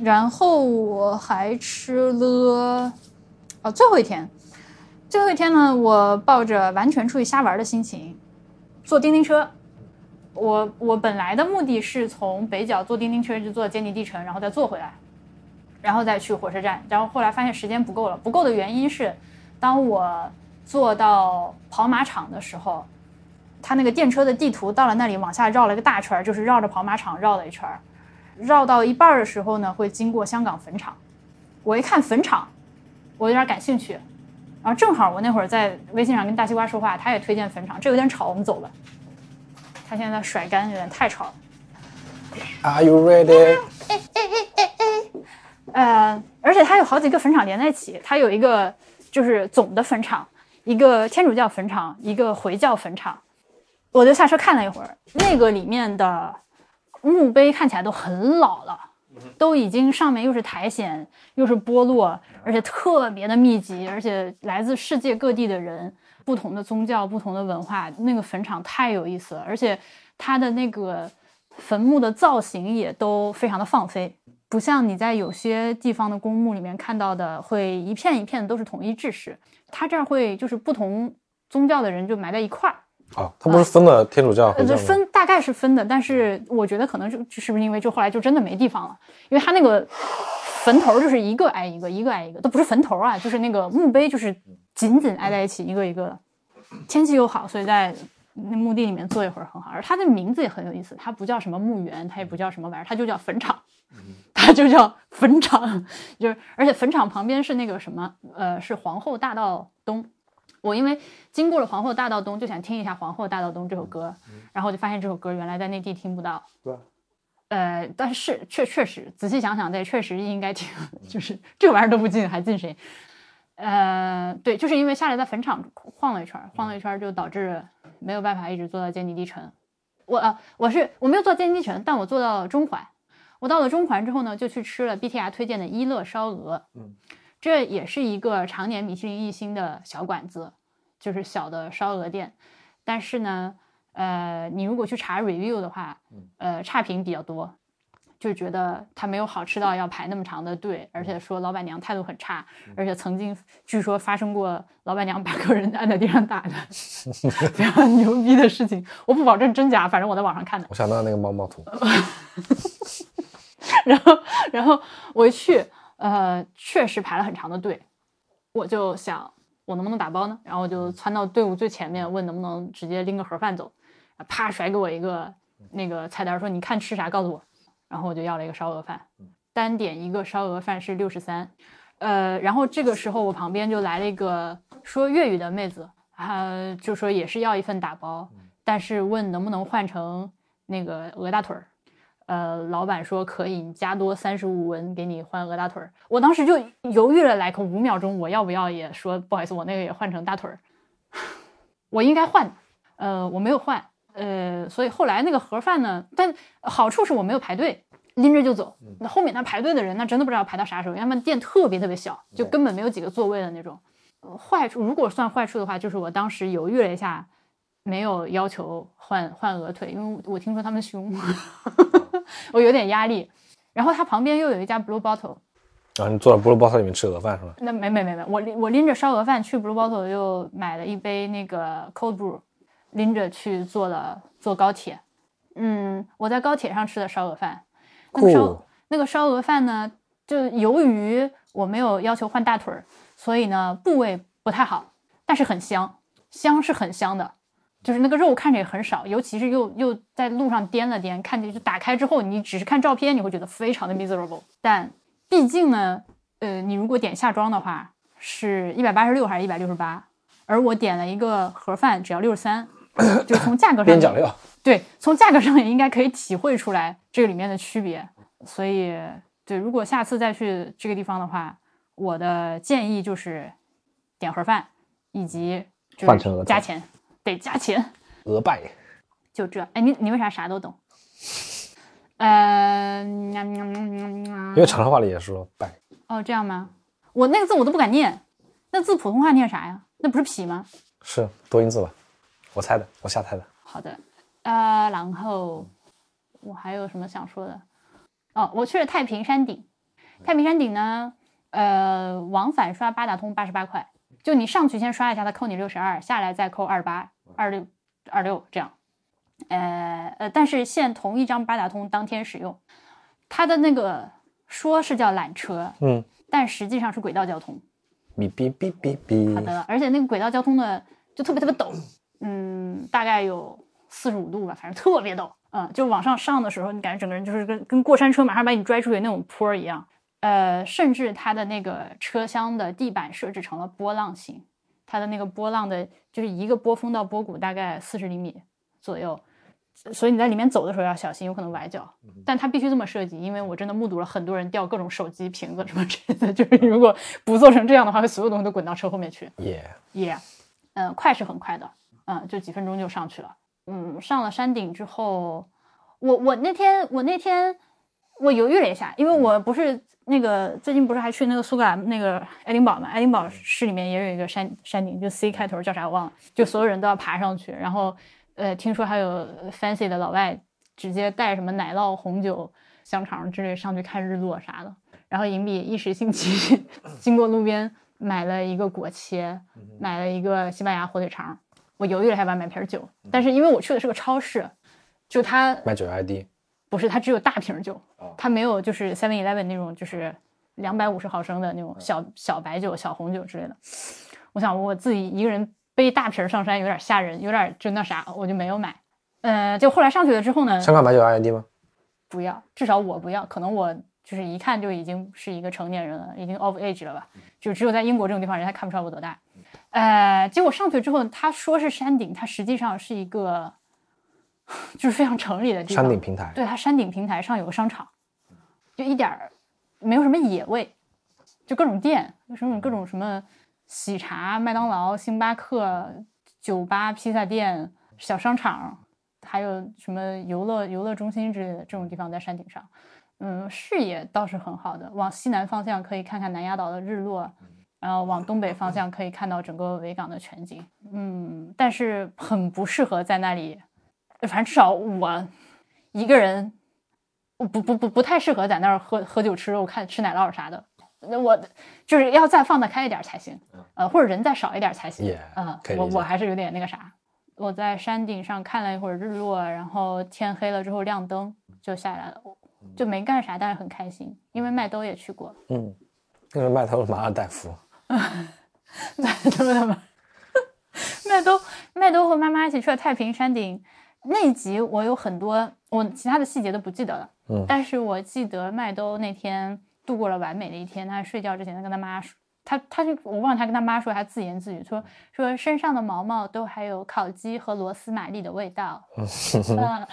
然后我还吃了，哦，最后一天，最后一天呢，我抱着完全出去瞎玩的心情，坐叮叮车。我我本来的目的是从北角坐叮叮车就坐坚尼地城，然后再坐回来，然后再去火车站。然后后来发现时间不够了，不够的原因是，当我坐到跑马场的时候，它那个电车的地图到了那里往下绕了一个大圈儿，就是绕着跑马场绕了一圈儿。绕到一半儿的时候呢，会经过香港坟场。我一看坟场，我有点感兴趣。然后正好我那会儿在微信上跟大西瓜说话，他也推荐坟场，这有点吵，我们走吧。他现在在甩干，有点太吵了。Are you ready？呃，而且它有好几个坟场连在一起，它有一个就是总的坟场，一个天主教坟场，一个回教坟场。我就下车看了一会儿，那个里面的墓碑看起来都很老了，都已经上面又是苔藓，又是剥落，而且特别的密集，而且来自世界各地的人，不同的宗教、不同的文化，那个坟场太有意思了，而且它的那个坟墓的造型也都非常的放飞，不像你在有些地方的公墓里面看到的，会一片一片的都是统一制式，它这儿会就是不同宗教的人就埋在一块儿。啊，它不是分了天主教和呃，这分大概是分的，但是我觉得可能就是不是因为就后来就真的没地方了，因为它那个坟头就是一个挨一个，一个挨一个，都不是坟头啊，就是那个墓碑就是紧紧挨在一起，一个一个的。天气又好，所以在那墓地里面坐一会儿很好。而它的名字也很有意思，它不叫什么墓园，它也不叫什么玩意儿，它就叫坟场，它就叫坟场，就是而且坟场旁边是那个什么，呃，是皇后大道东。我因为经过了皇后大道东，就想听一下《皇后大道东》这首歌，然后我就发现这首歌原来在内地听不到。呃，但是确确实仔细想想，对，确实应该听，就是这玩意儿都不进，还进谁？呃，对，就是因为下来在坟场晃了一圈儿，晃了一圈儿就导致没有办法一直坐到坚尼地城。我啊，我是我没有坐坚尼地城，但我坐到了中环。我到了中环之后呢，就去吃了 BTR 推荐的一乐烧鹅。嗯，这也是一个常年米其林一星的小馆子，就是小的烧鹅店。但是呢，呃，你如果去查 review 的话，呃，差评比较多，就觉得它没有好吃到要排那么长的队，而且说老板娘态度很差，而且曾经据说发生过老板娘把客人按在地上打的 非常牛逼的事情。我不保证真假，反正我在网上看的。我想到那个猫猫图，然后，然后我一去，呃，确实排了很长的队，我就想我能不能打包呢？然后我就窜到队伍最前面，问能不能直接拎个盒饭走，啪甩给我一个那个菜单，说你看吃啥告诉我。然后我就要了一个烧鹅饭，单点一个烧鹅饭是六十三，呃，然后这个时候我旁边就来了一个说粤语的妹子，她就说也是要一份打包，但是问能不能换成那个鹅大腿儿。呃，老板说可以，你加多三十五文给你换鹅大腿儿。我当时就犹豫了来个五秒钟，我要不要也说不好意思，我那个也换成大腿儿。我应该换，呃，我没有换，呃，所以后来那个盒饭呢，但好处是我没有排队，拎着就走。那后面他排队的人，那真的不知道排到啥时候，要么店特别特别小，就根本没有几个座位的那种。呃坏处如果算坏处的话，就是我当时犹豫了一下，没有要求换换鹅腿，因为我听说他们凶，我有点压力。然后它旁边又有一家 Blue Bottle，然后你坐在 Blue Bottle 里面吃鹅饭是吧？那没没没没，我拎我拎着烧鹅饭去 Blue Bottle 又买了一杯那个 Cold Brew，拎着去坐了坐高铁。嗯，我在高铁上吃的烧鹅饭，那个烧那个烧鹅饭呢，就由于我没有要求换大腿儿，所以呢部位不太好，但是很香，香是很香的。就是那个肉看着也很少，尤其是又又在路上颠了颠，看见就打开之后，你只是看照片，你会觉得非常的 miserable。但毕竟呢，呃，你如果点夏装的话，是一百八十六还是一百六十八？而我点了一个盒饭，只要六十三，就从价格上边角料，对，从价格上也应该可以体会出来这个里面的区别。所以，对，如果下次再去这个地方的话，我的建议就是点盒饭，以及就换成加钱，得加钱。鹅拜，就这，哎，你你为啥啥都懂？呃，因为长沙话里也说拜，哦，这样吗？我那个字我都不敢念，那字普通话念啥呀？那不是痞吗？是多音字吧？我猜的，我瞎猜的。好的，呃，然后我还有什么想说的？哦，我去了太平山顶，太平山顶呢，呃，往返刷八达通八十八块，就你上去先刷一下，它扣你六十二，下来再扣二十八、二六、二六这样。呃呃，但是限同一张八达通当天使用，它的那个说是叫缆车，嗯，但实际上是轨道交通。哔哔哔哔哔。好的，而且那个轨道交通呢就特别特别陡，嗯，大概有四十五度吧，反正特别陡，嗯，就往上上的时候，你感觉整个人就是跟跟过山车马上把你拽出去那种坡儿一样，呃，甚至它的那个车厢的地板设置成了波浪形，它的那个波浪的就是一个波峰到波谷大概四十厘米左右。所以你在里面走的时候要小心，有可能崴脚。但它必须这么设计，因为我真的目睹了很多人掉各种手机、瓶子什么之类的。就是如果不做成这样的话，会所有东西都滚到车后面去。也，也，嗯，快是很快的，嗯，就几分钟就上去了。嗯，上了山顶之后，我我那天我那天我犹豫了一下，因为我不是那个最近不是还去那个苏格兰那个爱丁堡嘛，爱丁堡市里面也有一个山山顶，就 C 开头叫啥我忘了，就所有人都要爬上去，然后呃听说还有 fancy 的老外直接带什么奶酪、红酒、香肠之类上去看日落啥的，然后银币一时兴起 经过路边买了一个果切，买了一个西班牙火腿肠，我犹豫了要不要买瓶酒，但是因为我去的是个超市，就他卖酒 ID，不是，它只有大瓶酒哦，它没有就是 Seven Eleven 那种就是两百五十毫升的那种小小白酒、小红酒之类的。我想我自己一个人背大瓶上山有点吓人，有点就那啥，我就没有买。呃，就后来上去了之后呢，香港买酒 ID 吗？不要，至少我不要，可能我就是一看就已经是一个成年人了，已经 of age 了吧，就只有在英国这种地方人还看不出来我多大。呃，结果上去之后，他说是山顶，它实际上是一个就是非常城里的地方，山顶平台，对，它山顶平台上有个商场，就一点儿没有什么野味，就各种店，有什么各种什么喜茶、麦当劳、星巴克、酒吧、披萨店、小商场，还有什么游乐游乐中心之类的这种地方在山顶上。嗯，视野倒是很好的，往西南方向可以看看南丫岛的日落，然后往东北方向可以看到整个维港的全景。嗯，但是很不适合在那里，反正至少我一个人，不不不不太适合在那儿喝喝酒吃肉、看吃奶酪啥的。那我就是要再放得开一点才行，呃，或者人再少一点才行。嗯我我还是有点那个啥。我在山顶上看了一会儿日落，然后天黑了之后亮灯就下来了，就没干啥，但是很开心，因为麦兜也去过，嗯，因为麦头马尔代夫，麦兜的吗，麦兜麦兜和妈妈一起去了太平山顶那一集，我有很多我其他的细节都不记得了，嗯但是我记得麦兜那天度过了完美的一天，他睡觉之前他跟他妈说。他他就我忘了他跟他妈说，他自言自语说说身上的毛毛都还有烤鸡和螺丝玛丽的味道，嗯，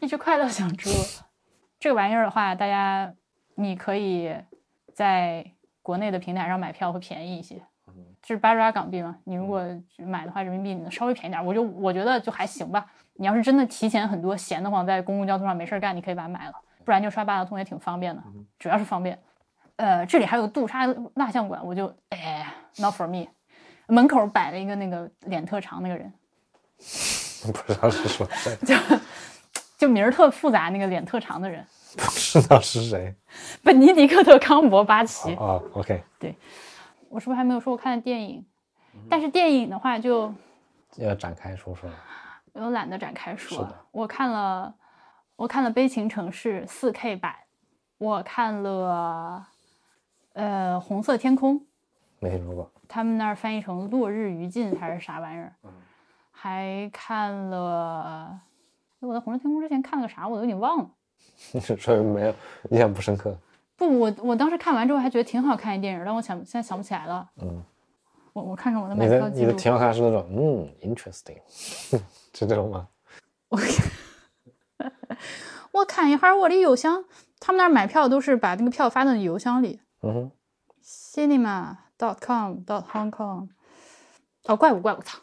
一只快乐小猪。这个玩意儿的话，大家你可以在国内的平台上买票会便宜一些，就是八十八港币嘛。你如果买的话，人民币你能稍微便宜点，我就我觉得就还行吧。你要是真的提前很多闲得慌，在公共交通上没事儿干，你可以把它买了，不然就刷八达通也挺方便的，主要是方便。呃，这里还有杜莎蜡像馆，我就哎，not for me。门口摆了一个那个脸特长那个人，不知道是说谁，就就名儿特复杂那个脸特长的人，不知道是谁。本尼迪克特·康伯巴奇。哦，OK，我是不是还没有说我看的电影？但是电影的话就要展开说说。我懒得展开说是的。我看了，我看了《悲情城市》四 K 版，我看了，呃，《红色天空》，没听说过。他们那儿翻译成《落日余烬》还是啥玩意儿？还看了，我在《红色天空》之前看了个啥，我都有点忘了。所以没有印象不深刻。不，我我当时看完之后还觉得挺好看一电影，但我想现在想不起来了。嗯，我我看看我的买票记录。的你的挺好看是那种嗯 interesting，是这种吗？我看一下我的邮箱，他们那儿买票都是把那个票发到你邮箱里嗯哼，，cinema.com.hong Kong。哦，怪物怪物，操！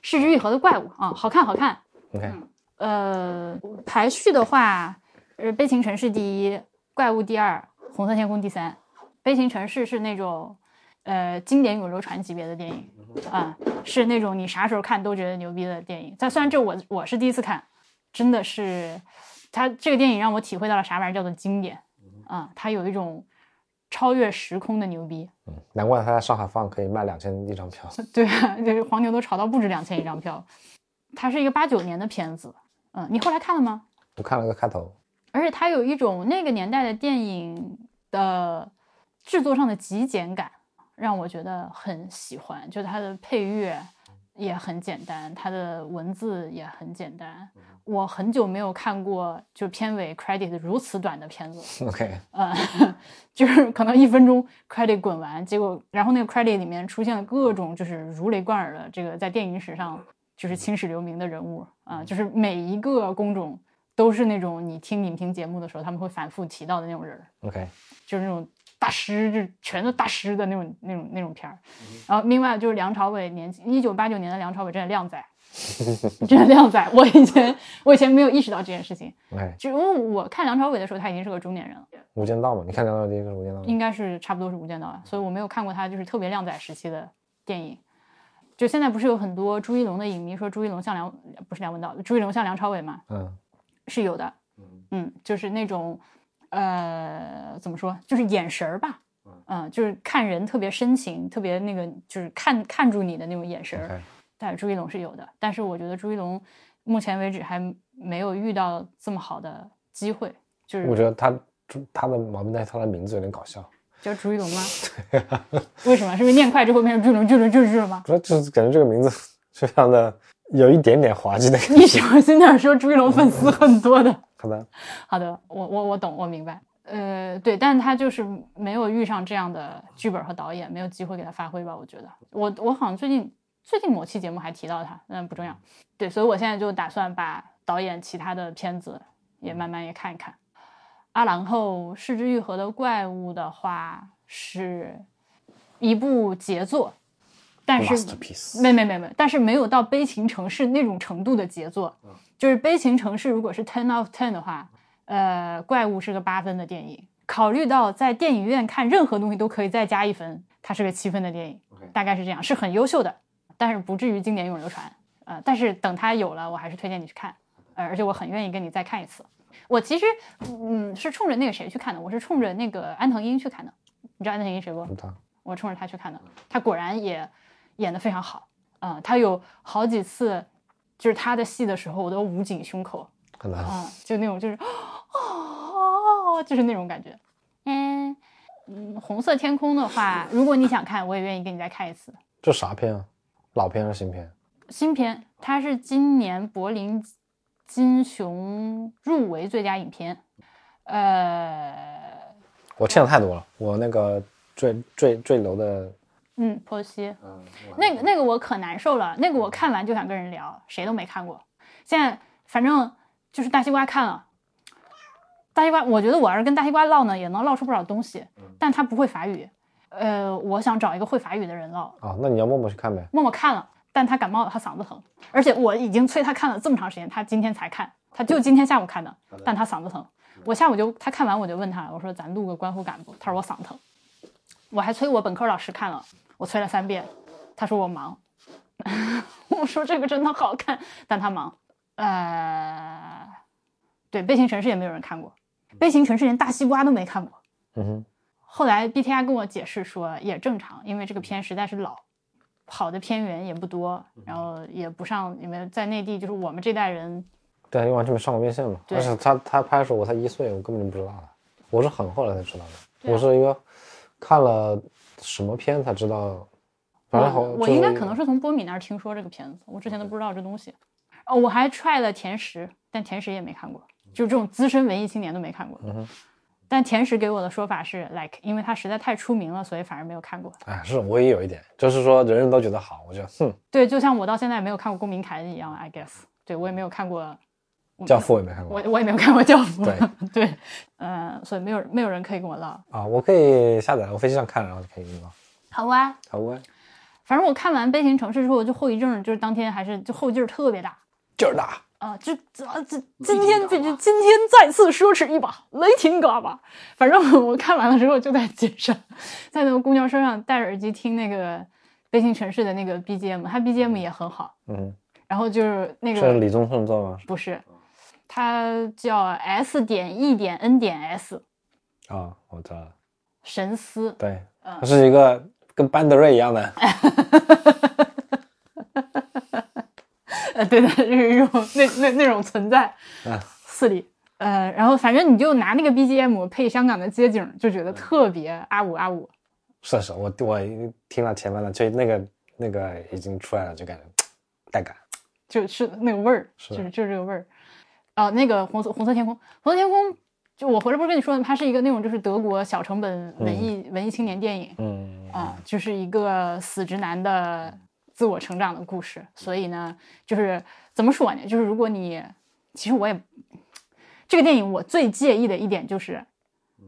失之愈合的怪物啊，好看好看。OK，呃，排序的话，呃，悲情城市第一，怪物第二，红色天空第三。悲情城市是那种，呃，经典永流传级别的电影啊，是那种你啥时候看都觉得牛逼的电影。但虽然这我我是第一次看，真的是，它这个电影让我体会到了啥玩意儿叫做经典啊，它有一种超越时空的牛逼。嗯，难怪他在上海放可以卖两千一张票。对啊，就是黄牛都炒到不止两千一张票。它是一个八九年的片子，嗯，你后来看了吗？我看了个开头，而且它有一种那个年代的电影的制作上的极简感，让我觉得很喜欢。就它的配乐也很简单，它的文字也很简单。我很久没有看过就片尾 credit 如此短的片子，OK，呃，就是可能一分钟 credit 滚完，结果然后那个 credit 里面出现了各种就是如雷贯耳的这个在电影史上就是青史留名的人物啊、就是每一个工种都是那种你听影评节目的时候他们会反复提到的那种人儿，OK，就是那种大师，就全都大师的那种那种那种片儿。然后另外就是梁朝伟年轻一九八九年的梁朝伟真的靓仔，真的靓仔。我以前我以前没有意识到这件事情，哎，就因为我看梁朝伟的时候，他已经是个中年人了，无间道嘛，你看梁朝伟第一个是无间道？应该是差不多是《无间道》了，所以我没有看过他就是特别靓仔时期的电影。就现在不是有很多朱一龙的影迷说朱一龙像梁不是梁文道，朱一龙像梁朝伟嘛？嗯，是有的，嗯，就是那种呃怎么说，就是眼神儿吧，嗯、就是看人特别深情，特别那个就是看看住你的那种眼神儿。但朱一龙是有的，但是我觉得朱一龙目前为止还没有遇到这么好的机会，就是我觉得他他的毛病在他的名字有点搞笑，叫朱一龙吗？对为什么？是不是念快之后变成朱一龙、朱一龙、朱一龙吗？不是就是感觉这个名字非常的有一点点滑稽的感觉。你小心点说，朱一龙粉丝很多的。好的，好的，我我我懂，我明白。呃，对，但是他就是没有遇上这样的剧本和导演，没有机会给他发挥吧？我觉得，我我好像最近最近某期节目还提到他，嗯，不重要。对，所以我现在就打算把导演其他的片子也慢慢也看一看。啊，然后《失之愈合的怪物》的话是一部杰作，但是没没没没，但是没有到《悲情城市》那种程度的杰作。就是《悲情城市》如果是 ten of ten 的话，呃，怪物是个八分的电影。考虑到在电影院看任何东西都可以再加一分，它是个七分的电影大概是这样，是很优秀的，但是不至于经典永流传。呃，但是等它有了，我还是推荐你去看，呃，而且我很愿意跟你再看一次。我其实，嗯，是冲着那个谁去看的，我是冲着那个安藤英去看的。你知道安藤樱谁不？我冲着他去看的，他果然也演得非常好啊、他有好几次就是他的戏的时候，我都捂紧胸口很难。啊、就那种就是哦，就是那种感觉。嗯嗯，红色天空的话，如果你想看，我也愿意跟你再看一次。这啥片啊？老片还是新片？新片，它是今年柏林金熊入围最佳影片。呃，我欠的太多了。我那个坠坠坠楼的，嗯，剖析，嗯，那个那个我可难受了，那个我看完就想跟人聊，谁都没看过。现在反正就是大西瓜看了，大西瓜，我觉得我要是跟大西瓜唠呢，也能唠出不少东西，但他不会法语。呃，我想找一个会法语的人唠。啊，那你要默默去看呗。默默看了，但他感冒了，他嗓子疼，而且我已经催他看了这么长时间，他今天才看，他就今天下午看的，但他嗓子疼。我下午就他看完我就问他，我说咱录个观后感不？他说我嗓子疼。我还催我本科老师看了，我催了三遍，他说我忙。我说这个真的好看，但他忙。呃，对，《悲情城市》也没有人看过，《悲情城市》连大西瓜都没看过。嗯哼，后来 BTI 跟我解释说也正常，因为这个片实在是老，好的片源也不多，然后也不上，你们在内地就是我们这代人，对，因为完全没上过院线嘛。对而且他他拍的时候我才一岁，我根本就不知道的。我是很后来才知道的。啊我是一个看了什么片才知道，反正好，我我应该可能是从波米那儿听说这个片子，我之前都不知道这东西。哦，我还踹了甜食，但甜食也没看过，就这种资深文艺青年都没看过。嗯但甜食给我的说法是，like，因为它实在太出名了，所以反而没有看过。哎，是我也有一点，就是说人人都觉得好，我就哼，对，就像我到现在没有看过《公民凯恩》一样《I guess，对我也没有看过《教父我也没看过我我也没有看过《教父》对对，嗯、所以没有没有人可以跟我唠。啊，我可以下载，我飞机上看，然后就可以跟你唠。好啊，好啊，反正我看完《悲情城市》之后，就后遗症，就是当天还是就后劲儿特别大劲儿大，啊！这这这今天这这今天再次奢侈一把，雷霆嘎巴。反正我看完了之后，就在街上，在那个公交车上戴着耳机听那个《悲情城市》的那个 BGM，它 BGM 也很好。嗯，然后就是那个是李宗盛做吗？不是，它叫 S 点 E 点 N 点 S 啊，我知道了，神思。对，嗯它是一个跟班德瑞一样的，呃，对的，就是一种那那那种存在 嗯四里。呃，然后反正你就拿那个 BGM 配香港的街景，就觉得特别阿五阿五。是是，我我听了前面的，就那个那个已经出来了，就感觉 带感。就是那个味儿，是就是就是这个味儿。哦、那个红色红色天空，红色天空，就我回来不是跟你说的，它是一个那种就是德国小成本文艺、文艺青年电影嗯啊、就是一个死直男的自我成长的故事。所以呢，就是怎么说呢？就是如果你，其实我也这个电影我最介意的一点就是，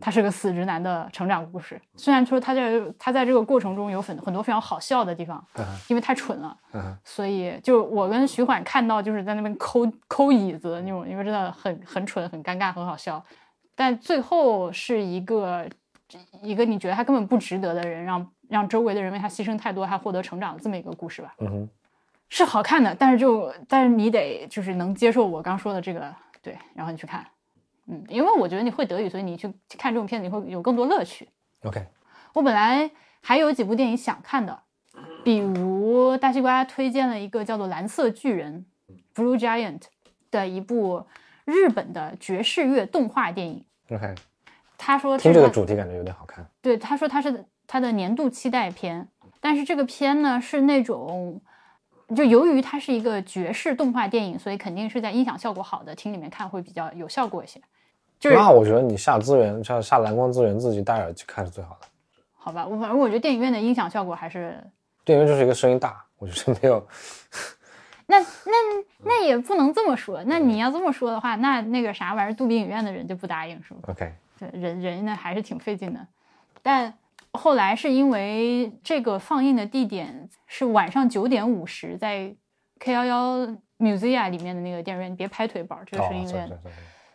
他是个死直男的成长故事。虽然说他在他在这个过程中有很很多非常好笑的地方，嗯因为太蠢了，嗯所以就我跟徐缓看到就是在那边抠抠椅子那种，因为真的很很蠢、很尴尬、很好笑。但最后是一个一个你觉得他根本不值得的人，让让周围的人为他牺牲太多，他获得成长的这么一个故事吧。嗯哼，是好看的，但是就但是你得就是能接受我刚说的这个对，然后你去看，嗯，因为我觉得你会德语，所以你去看这种片子你会有更多乐趣。，OK，我本来还有几部电影想看的，比如大西瓜推荐了一个叫做《蓝色巨人》（Blue Giant） 的一部日本的爵士乐动画电影。OK，他说听这个主题感觉有点好看。对，他说他是他的年度期待片，但是这个片呢是那种，就由于它是一个爵士动画电影，所以肯定是在音响效果好的厅里面看会比较有效果一些。就是那我觉得你下资源，下下蓝光资源，自己戴耳机看是最好的。好吧，我反正我觉得电影院的音响效果还是电影院就是一个声音大，我觉得没有。那那那也不能这么说。那你要这么说的话，那那个啥玩意儿，杜比影院的人就不答应是吗？OK，对，人人呢还是挺费劲的。但后来是因为这个放映的地点是晚上九点五十，在 K 幺幺 Musea 里面的那个电影院，你别拍腿宝，这个哦声音。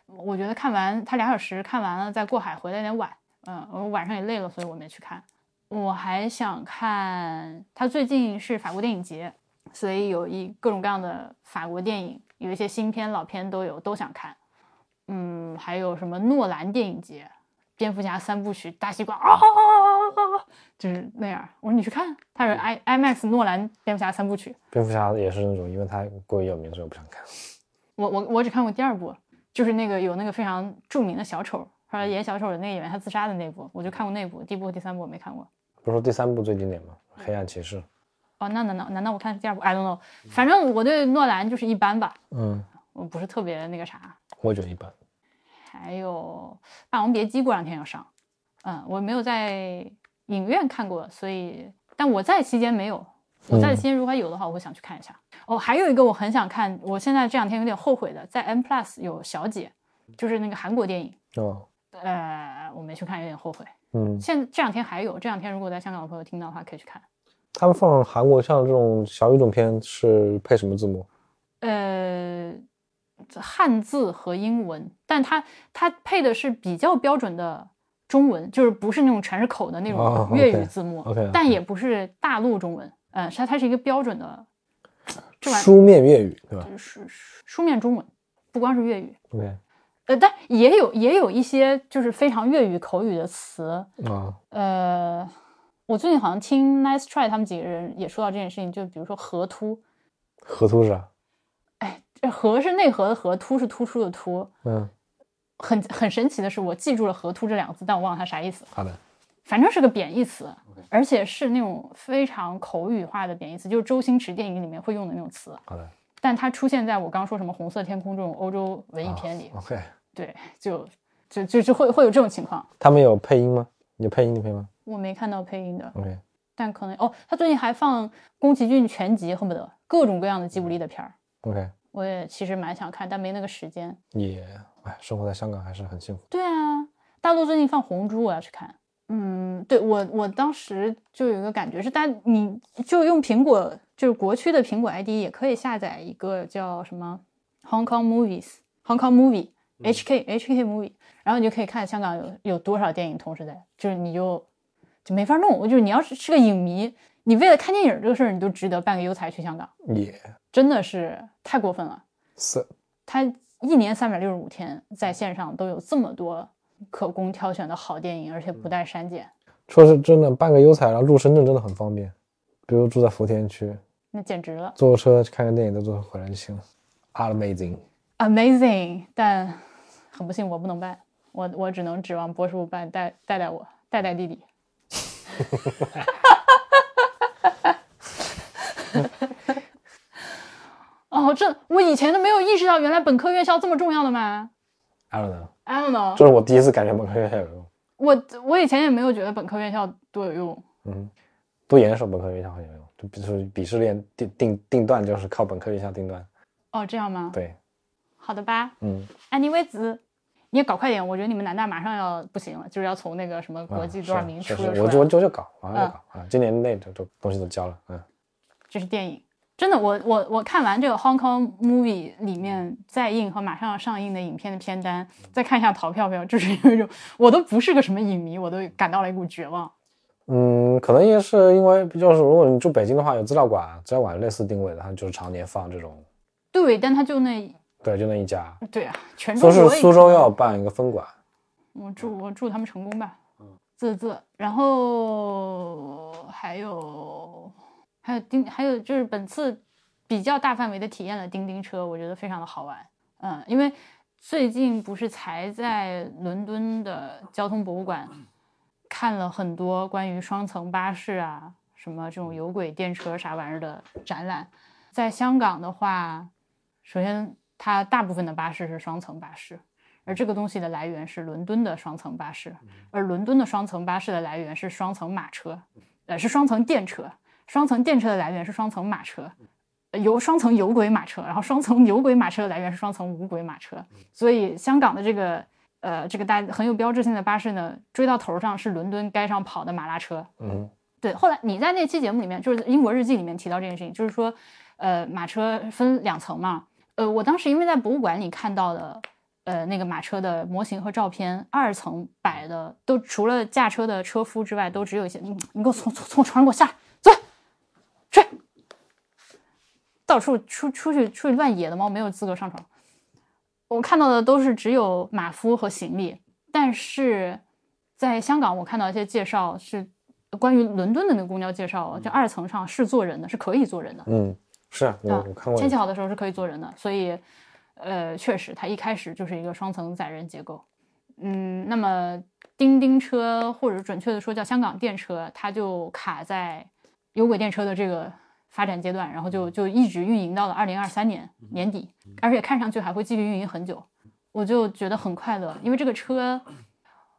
我觉得看完他俩小时看完了再过海回来有点晚，嗯，我晚上也累了，所以我没去看。我还想看，他最近是法国电影节，所以有一各种各样的法国电影，有一些新片、老片都有，都想看。嗯，还有什么诺兰电影节，蝙蝠侠三部曲，大西瓜啊，就是那样。我说你去看，他是 i IMAX 诺兰蝙蝠侠三部曲，蝙蝠侠也是那种，因为他过于有名，所以我不想看。我我我只看过第二部，就是那个有那个非常著名的小丑，后来演小丑的那个演员他自杀的那部，我就看过那部，第一部和第三部我没看过。不是说第三部最经典吗？黑暗骑士。哦，那难道难道我看是第二部？I don't know，反正我对诺兰就是一般吧，嗯，我不是特别那个啥。我觉得一般。还有《霸王别姬》过两天要上，嗯，我没有在影院看过，所以但我在期间没有。我在的期间如果有的话，我会想去看一下。哦，还有一个我很想看，我现在这两天有点后悔的，在 M Plus 有《小姐》，就是那个韩国电影。哦，呃，我没去看，有点后悔。嗯，现这两天还有，这两天如果在香港的朋友听到的话，可以去看。他们放韩国像这种小语种片是配什么字幕？呃，汉字和英文，但它它配的是比较标准的中文，就是不是那种全是口的那哦种粤语字幕但也不是大陆中文，呃，它它是一个标准的书面粤语，对吧儿书书面中文，不光是粤语，？OK，呃，但也有也有一些就是非常粤语口语的词，啊，呃，我最近好像听 Nice Try 他们几个人也说到这件事情，就比如说河突，河突是啥？哎，这河是内核的河，突是突出的突。嗯，很很神奇的是，我记住了“河突”这两个字，但我忘了它啥意思。好的，反正是个贬义词，而且是那种非常口语化的贬义词，就是周星驰电影里面会用的那种词。好的但它出现在我刚说什么“红色天空”这种欧洲文艺片里，，OK。对，就就就就会会有这种情况。他们有配音吗？有配音的配吗我没看到配音的，？OK，但可能哦，他最近还放宫崎骏全集，恨不得各种各样的吉卜力的片儿，OK，我也其实蛮想看，但没那个时间。也，哎，生活在香港还是很幸福。对啊，大陆最近放《红猪》，我要去看。嗯，对我我当时就有一个感觉是，但你就用苹果，就是国区的苹果 ID 也可以下载一个叫什么 Hong Kong Movies、Hong Kong Movie、HK HK Movie，然后你就可以看香港有有多少电影同时在，就是你就就没法弄。我就是你要是是个影迷，你为了看电影这个事儿，你就值得办个优才去香港，也真的是太过分了。是，他一年三百六十五天在线上都有这么多可供挑选的好电影，而且不带删减，说是真的，办个优才，然后入深圳真的很方便。比如住在福田区，那简直了坐个车去看个电影，都坐回来就行了。Amazing，，amazing！但很不幸我不能办，我我只能指望波叔办带带带我带带弟弟。哦，这我以前都没有意识到，原来本科院校这么重要的吗 I don't know，？I don't know，这是我第一次感觉本科院校有用。我我以前也没有觉得本科院校多有用。嗯，读研的时候本科院校很有用，就比如说鄙视链定定定段就是靠本科院校定段。哦，这样吗？对，好的吧。嗯，anyways，你也搞快点，我觉得你们南大马上要不行了，就是要从那个什么国际多少名出。我就我就就搞，马上就搞啊！今年内的都东西都交了，嗯。这是电影，真的，我我我看完这个 Hong Kong Movie 里面在映和马上要上映的影片的片单，再看一下淘票票，就是有一种我都不是个什么影迷，我都感到了一股绝望。嗯，可能也是因为就是如果你住北京的话，有资料馆，资料馆类似定位的，它就是常年放这种。对，但它就那。对，就那一家。对啊，全中国。说是苏州要办一个分馆。我祝我祝他们成功吧。嗯。啧啧，然后还有还有钉，还有就是本次比较大范围的体验了钉钉车，我觉得非常的好玩。嗯，因为最近不是才在伦敦的交通博物馆看了很多关于双层巴士啊，什么这种有轨电车啥玩意儿的展览。在香港的话，首先。它大部分的巴士是双层巴士，而这个东西的来源是伦敦的双层巴士，而伦敦的双层巴士的来源是双层马车，呃，是双层电车。双层电车的来源是双层马车，有双层有轨马车，然后双层有轨马车的来源是双层无轨马车。所以香港的这个呃这个大很有标志性的巴士呢，追到头上是伦敦街上跑的马拉车。嗯，对。后来你在那期节目里面，就是英国日记里面提到这件事情，就是说，呃，马车分两层嘛。呃，我当时因为在博物馆里看到的，呃，那个马车的模型和照片，二层摆的都除了驾车的车夫之外，都只有一些。你你给我从从从床上给我下来，走，去，到处出出去出去乱野的猫没有资格上床。我看到的都是只有马夫和行李，但是在香港我看到一些介绍是关于伦敦的那个公交介绍，就二层上是坐人的，是可以坐人的。嗯。是啊，我我看过。天气好的时候是可以坐人的，所以，呃，确实，它一开始就是一个双层载人结构。嗯，那么叮叮车，或者准确的说叫香港电车，它就卡在有轨电车的这个发展阶段，然后就就一直运营到了二零二三年年底，而且看上去还会继续运营很久。我就觉得很快乐，因为这个车。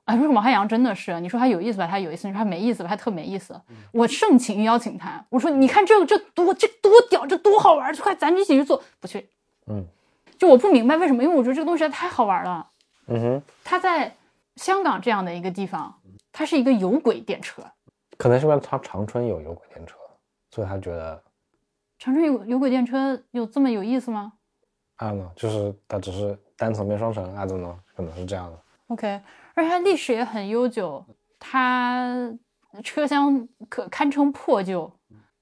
啊，说王汉阳真的是，你说他有意思吧，他有意思；你说他没意思吧，他特没意思。我盛情邀请他，我说你看这个这多这多屌，这多好玩，快咱一起去做。不去，嗯，就我不明白为什么，因为我觉得这个东西太好玩了。嗯哼，他在香港这样的一个地方，它是一个有轨电车，可能是因为他长春有有轨电车，所以他觉得长春有有轨电车有这么有意思吗？啊呢，就是它只是单层变双层啊，怎么可能是这样的？OK。而且它历史也很悠久，它车厢可堪称破旧，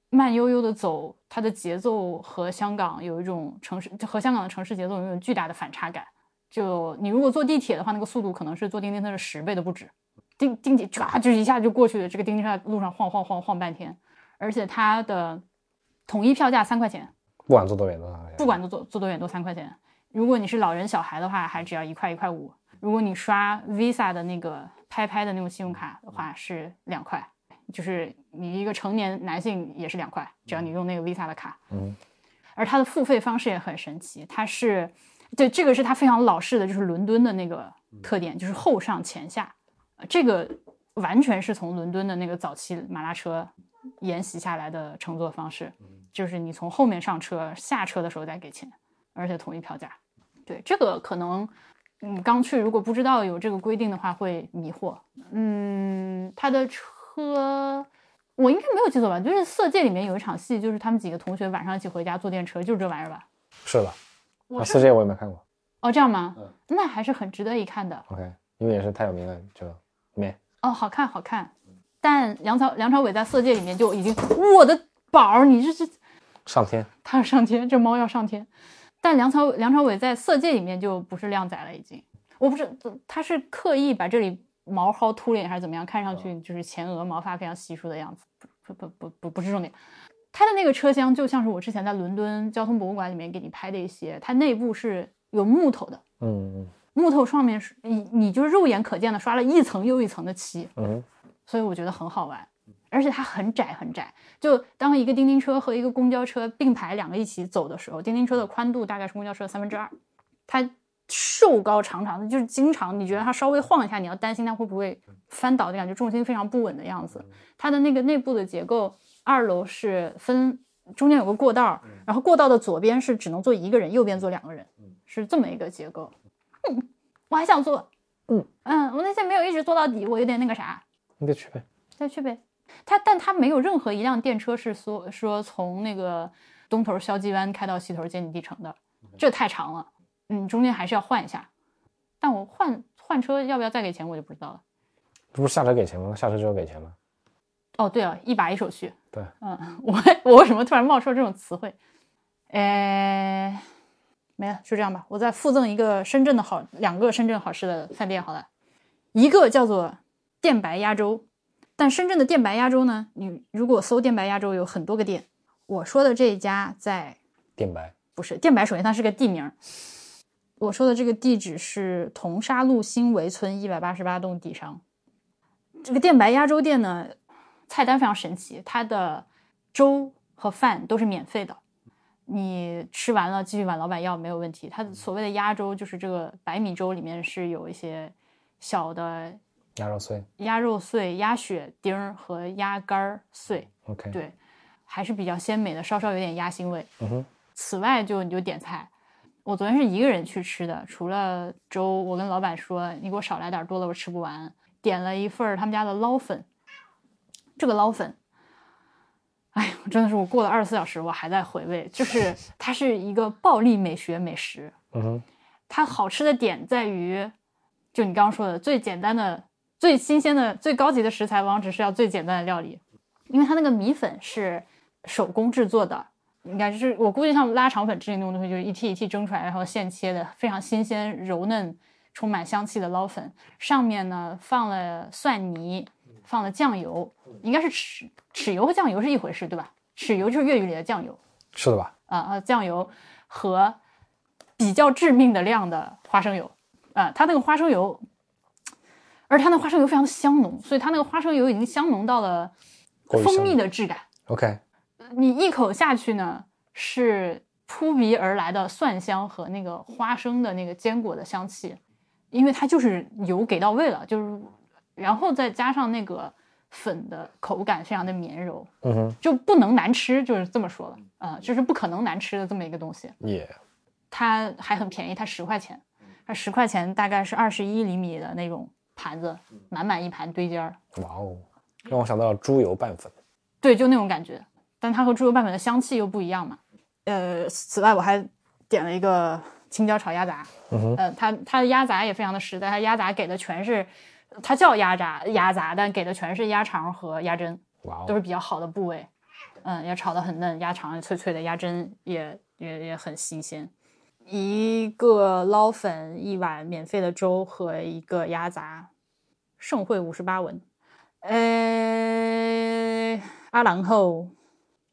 慢悠悠的走，它的节奏和香港有一种城市，就和香港的城市节奏有一种巨大的反差感。就你如果坐地铁的话，那个速度可能是坐叮叮车的十倍都不止。叮叮铁唰就一下就过去了，这个叮叮车在路上晃晃晃晃半天。而且它的统一票价三块钱，不管坐多远都三块钱，不管坐坐多远都三块钱。如果你是老人小孩的话，还只要一块一块五。如果你刷 Visa 的那个拍拍的那种信用卡的话，是两块，就是你一个成年男性也是两块，只要你用那个 Visa 的卡。嗯，而它的付费方式也很神奇，它是对这个是它非常老式的，就是伦敦的那个特点，就是后上前下，这个完全是从伦敦的那个早期马拉车沿袭下来的乘坐方式，就是你从后面上车，下车的时候再给钱，而且统一票价。对这个可能。嗯，刚去如果不知道有这个规定的话，会迷惑。嗯，他的车，我应该没有记错吧？就是《色戒》里面有一场戏，就是他们几个同学晚上一起回家坐电车，就是这玩意儿吧？是的，《色戒》我也没看过。哦，这样吗？嗯，那还是很值得一看的。OK，因为也是太有名了，就没。哦，好看，好看。但梁朝梁朝伟在《色戒》里面就已经，我的宝儿，你这是上天，他要上天，这猫要上天。但梁朝梁朝伟在《色戒》里面就不是靓仔了，已经。我不是，他是刻意把这里毛薅秃脸还是怎么样？看上去就是前额毛发非常稀疏的样子。不不不不不是重点，他的那个车厢就像是我之前在伦敦交通博物馆里面给你拍的一些，它内部是有木头的，嗯，木头上面是你你就是肉眼可见的刷了一层又一层的漆，嗯，所以我觉得很好玩。而且它很窄很窄，就当一个叮叮车和一个公交车并排两个一起走的时候，叮叮车的宽度大概是公交车的三分之二，它瘦高长长的，就是经常你觉得它稍微晃一下，你要担心它会不会翻倒的感觉，重心非常不稳的样子。它的那个内部的结构，二楼是分中间有个过道，然后过道的左边是只能坐一个人，右边坐两个人，是这么一个结构。嗯我还想坐，嗯嗯，我那天没有一直坐到底，我有点那个啥，你得去呗。再去呗。他但他没有任何一辆电车是说说从那个东头肖鸡湾开到西头坚尼地城的，这太长了，嗯，中间还是要换一下。但我换换车要不要再给钱，我就不知道了。这不是下车给钱吗？下车就要给钱吗？哦，对啊，一把一手续。对，嗯，我我为什么突然冒出这种词汇？呃，没了，就这样吧。我再附赠一个深圳的好两个深圳好吃的饭店好了，一个叫做电白鸭粥，但深圳的电白鸭粥呢，你如果搜电白鸭粥有很多个店，我说的这一家在电白。不是电白，首先它是个地名，我说的这个地址是铜沙路新围村一百八十八栋底商。这个电白鸭粥店呢，菜单非常神奇，它的粥和饭都是免费的，你吃完了继续管老板要没有问题。它所谓的鸭粥就是这个白米粥里面是有一些小的鸭肉碎。鸭肉碎、鸭血丁儿和鸭肝儿碎，OK。对，还是比较鲜美的，稍稍有点鸭腥味。嗯哼。此外就你就点菜，我昨天是一个人去吃的，除了粥，我跟老板说你给我少来点，多了我吃不完。点了一份他们家的捞粉，这个捞粉，哎呀，真的是我过了二十四小时我还在回味，就是 它是一个暴力美学美食。嗯哼。它好吃的点在于，就你刚刚说的最简单的、最新鲜的、最高级的食材，往往只是要最简单的料理，因为它那个米粉是手工制作的。应该就是我估计像拉肠粉之类那种东西，就是一屉一屉蒸出来，然后现切的，非常新鲜、柔嫩、充满香气的捞粉。上面呢放了蒜泥，放了酱油，应该是豉豉油和酱油是一回事，对吧？豉油就是粤语里的酱油是的吧？啊啊，酱油和比较致命的量的花生油啊，它那个花生油，而它那花生油非常的香浓，所以它那个花生油已经香浓到了蜂蜜的质感。OK。你一口下去呢，是扑鼻而来的蒜香和那个花生的那个坚果的香气，因为它就是油给到位了，就是，然后再加上那个粉的口感非常的绵柔，嗯哼。就不能难吃，就是这么说了啊、就是不可能难吃的这么一个东西。耶。它还很便宜，它十块钱，它十块钱大概是二十一厘米的那种盘子，满满一盘堆尖儿，哇哦，让我想到了猪油拌粉。对，就那种感觉。但它和猪油拌粉的香气又不一样嘛。呃，此外我还点了一个青椒炒鸭杂，嗯哼。呃，它它的鸭杂也非常的实在，它鸭杂给的全是，它叫鸭杂鸭杂，但给的全是鸭肠和鸭胗，哇哦。都是比较好的部位。嗯，也炒得很嫩，鸭肠脆脆的，鸭胗也也也很新鲜。一个捞粉，一碗免费的粥和一个鸭杂，盛会五十八文。呃，阿郎后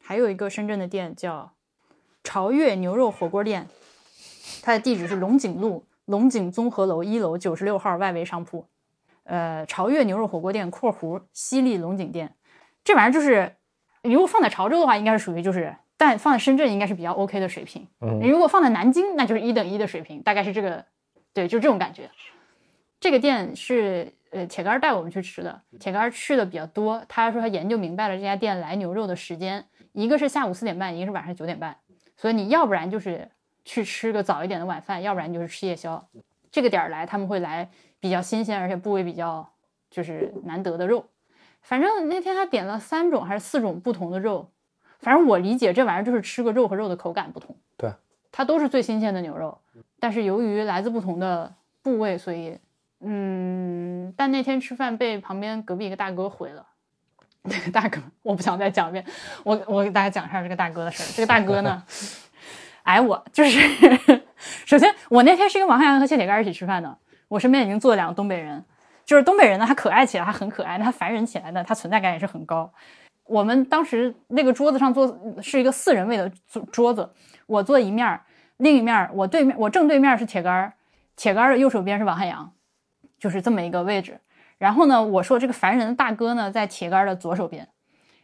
还有一个深圳的店叫潮越牛肉火锅店，它的地址是龙井路龙井综合楼一楼九十六号外围商铺。呃，潮越牛肉火锅店（括弧西丽龙井店），这玩意儿就是，你如果放在潮州的话，应该是属于就是，但放在深圳应该是比较 OK 的水平。嗯你如果放在南京，那就是一等一的水平，大概是这个，对，就这种感觉。这个店是呃铁杆带我们去吃的，铁杆去的比较多。他说他研究明白了这家店来牛肉的时间，一个是下午四点半，一个是晚上九点半，所以你要不然就是去吃个早一点的晚饭，要不然就是吃夜宵。这个点儿来他们会来比较新鲜而且部位比较就是难得的肉。反正那天他点了三种还是四种不同的肉，反正我理解这玩意儿就是吃个肉和肉的口感不同。对，它都是最新鲜的牛肉，但是由于来自不同的部位，所以嗯，但那天吃饭被旁边隔壁一个大哥毁了。那个大哥，我不想再讲一遍，我我给大家讲一下这个大哥的事儿。这个大哥呢，哎，我就是，首先我那天是跟王汉阳和谢铁杆一起吃饭的，我身边已经坐了两个东北人，就是东北人呢，他可爱起来，他很可爱；他烦人起来呢，他存在感也是很高。我们当时那个桌子上坐是一个四人位的桌桌子，我坐一面儿，另一面儿我对面我正对面是铁杆儿，铁杆儿的右手边是王汉阳，就是这么一个位置。然后呢，我说这个烦人的大哥呢，在铁杆儿的左手边，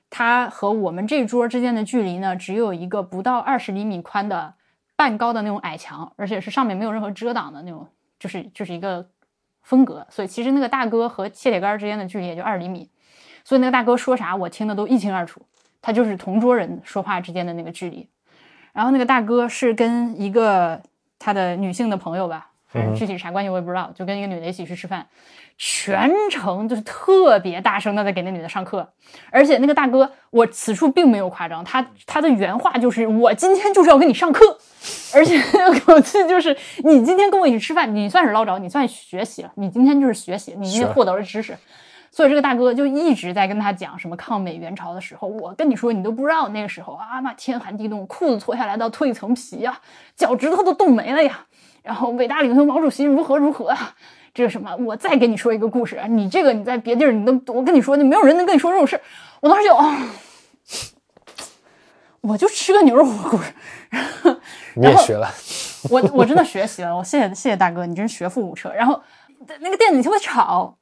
他和我们这桌之间的距离呢，只有一个不到二十厘米宽的半高的那种矮墙，而且是上面没有任何遮挡的那种，就是就是一个风格。所以其实那个大哥和切铁杆之间的距离也就二厘米，所以那个大哥说啥我听得都一清二楚，他就是同桌人说话之间的那个距离。然后那个大哥是跟一个他的女性的朋友吧，反正具体啥关系我也不知道，就跟一个女的一起去吃饭，全程就是特别大声的在给那女的上课，而且那个大哥，我此处并没有夸张，他他的原话就是我今天就是要跟你上课，而且那个口气就是你今天跟我一起吃饭，你算是捞着，你算学习了，你今天就是学习，你今天获得了知识。所以这个大哥就一直在跟他讲什么抗美援朝的时候，我跟你说，你都不知道那个时候啊，那天寒地冻，裤子脱下来到脱一层皮呀，脚趾头都冻没了呀。然后伟大领袖毛主席如何如何啊？这个什么？我再给你说一个故事，你这个你在别地儿你都，我跟你说，就没有人能跟你说这种事。我当时就啊，我就吃个牛肉火锅。你也学了，我我真的学习了，我谢谢谢谢大哥，你真是学富五车。然后那个店里特别吵。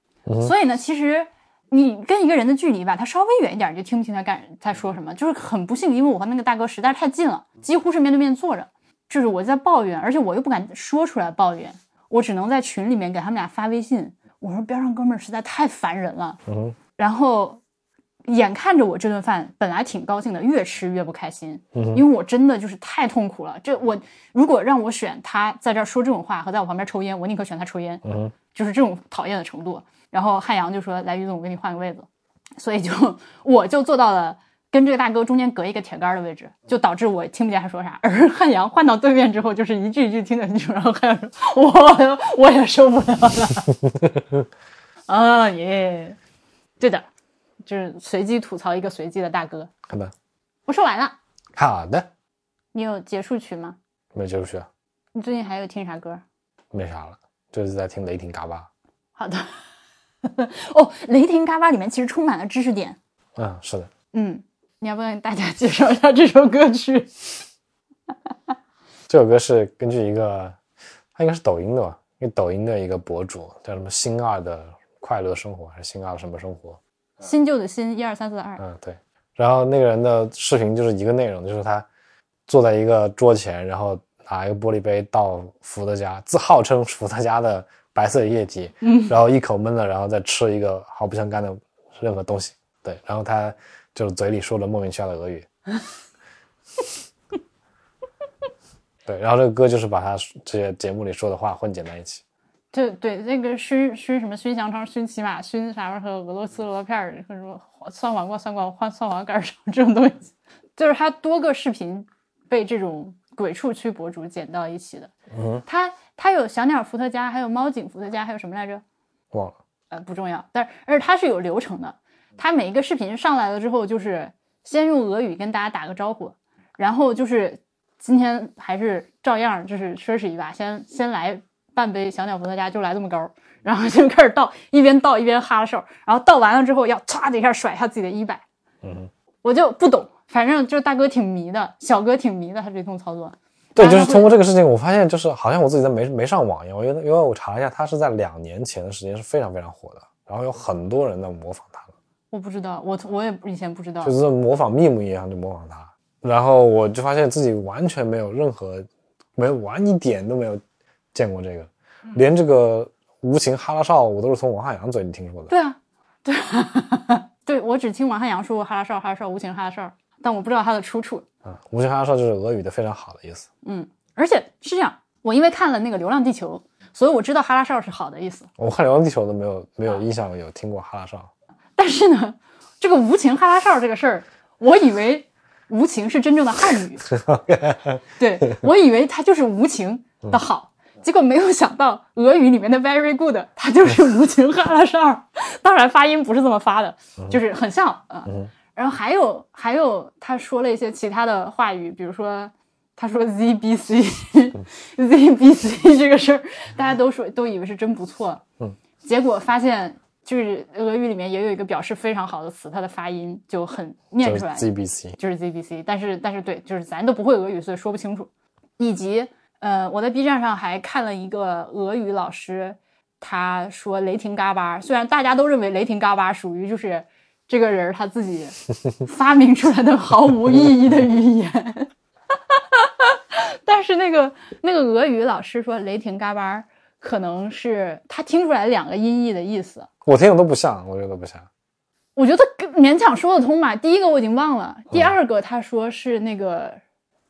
所以呢，其实你跟一个人的距离吧，他稍微远一点，你就听不清他干他说什么。就是很不幸，因为我和那个大哥实在是太近了，几乎是面对面坐着。就是我在抱怨，而且我又不敢说出来抱怨，我只能在群里面给他们俩发微信，我说边上哥们儿实在太烦人了。嗯，然后眼看着我这顿饭本来挺高兴的，越吃越不开心，嗯，因为我真的就是太痛苦了。这我如果让我选他在这儿说这种话和在我旁边抽烟，我宁可选他抽烟。嗯，就是这种讨厌的程度。然后汉阳就说：“来，于总，我给你换个位子。”所以就我就坐到了跟这个大哥中间隔一个铁杆的位置，就导致我听不见他说啥。而汉阳换到对面之后，就是一句一句听得清楚。然后汉阳说：“我我也受不了了。”啊耶，对的，就是随机吐槽一个随机的大哥。好的，我说完了。好的，你有结束曲吗？没结束曲。你最近还有听啥歌？没啥了，就是在听雷霆嘎巴。好的。哦，雷霆嘎巴里面其实充满了知识点。嗯，是的。嗯，你要不要给大家介绍一下这首歌曲？这首歌是根据一个，他应该是抖音的吧？一个抖音的一个博主叫什么“新二的快乐生活”还是“新二什么生活”？新旧的新，一二三四的二。嗯，对。然后那个人的视频就是一个内容，就是他坐在一个桌前，然后拿一个玻璃杯倒伏特加，自号称伏特加的。白色液体，嗯，然后一口闷了，然后再吃一个毫不相干的任何东西，对，然后他就嘴里说了莫名其妙的俄语，对，然后这个歌就是把他这些节目里说的话混剪在一起，对对，那个熏熏什么熏香肠、熏骑马、熏啥玩意儿和俄罗斯螺片儿，或者说酸黄瓜、酸瓜换酸黄干什么这种东西，就是他多个视频被这种鬼畜区博主剪到一起的，嗯，他。它有小鸟伏特加，还有猫警伏特加，还有什么来着？忘了。呃，不重要。但是，而且它是有流程的。它每一个视频上来了之后，就是先用俄语跟大家打个招呼，然后就是今天还是照样就是奢侈一把，先先来半杯小鸟伏特加，就来这么高，然后就开始倒，一边倒一边哈手，然后倒完了之后要唰的一下甩下自己的衣摆。嗯，我就不懂，反正就是大哥挺迷的，小哥挺迷的，他这通操作。对，就是通过这个事情，我发现就是好像我自己在没没上网一样。我因为因为我查了一下，他是在两年前的时间是非常非常火的，然后有很多人在模仿他我不知道，我我也以前不知道，就是模仿密木一样就模仿他，然后我就发现自己完全没有任何，没有玩一点都没有见过这个，连这个无情哈拉少我都是从王汉阳嘴里听说的。对啊，对，对我只听王汉阳说过哈拉少哈拉少无情哈拉少，但我不知道它的出处。嗯，无情哈拉少就是俄语的非常好的意思。嗯，而且是这样，我因为看了那个《流浪地球》，所以我知道哈拉少是好的意思。我看《流浪地球》都没有没有印象有听过哈拉少。但是呢，这个无情哈拉少这个事儿，我以为无情是真正的汉语，对我以为它就是无情的好，结果没有想到俄语里面的 very good 它就是无情哈拉少，当然发音不是这么发的，就是很像啊。然后还有还有，他说了一些其他的话语，比如说他说 ZBC，ZBC 这个事儿，大家都说都以为是真不错，嗯，结果发现就是俄语里面也有一个表示非常好的词，它的发音就很念出来，ZBC 就是 ZBC，但是但是对，就是咱都不会俄语，所以说不清楚。以及呃，我在 B 站上还看了一个俄语老师，他说雷霆嘎巴，虽然大家都认为雷霆嘎巴属于就是。这个人他自己发明出来的毫无意义的语言，但是那个那个俄语老师说“雷霆嘎巴”可能是他听出来两个音译的意思。我听的都不像，我觉得不像。我觉得勉强说得通吧。第一个我已经忘了，第二个他说是那个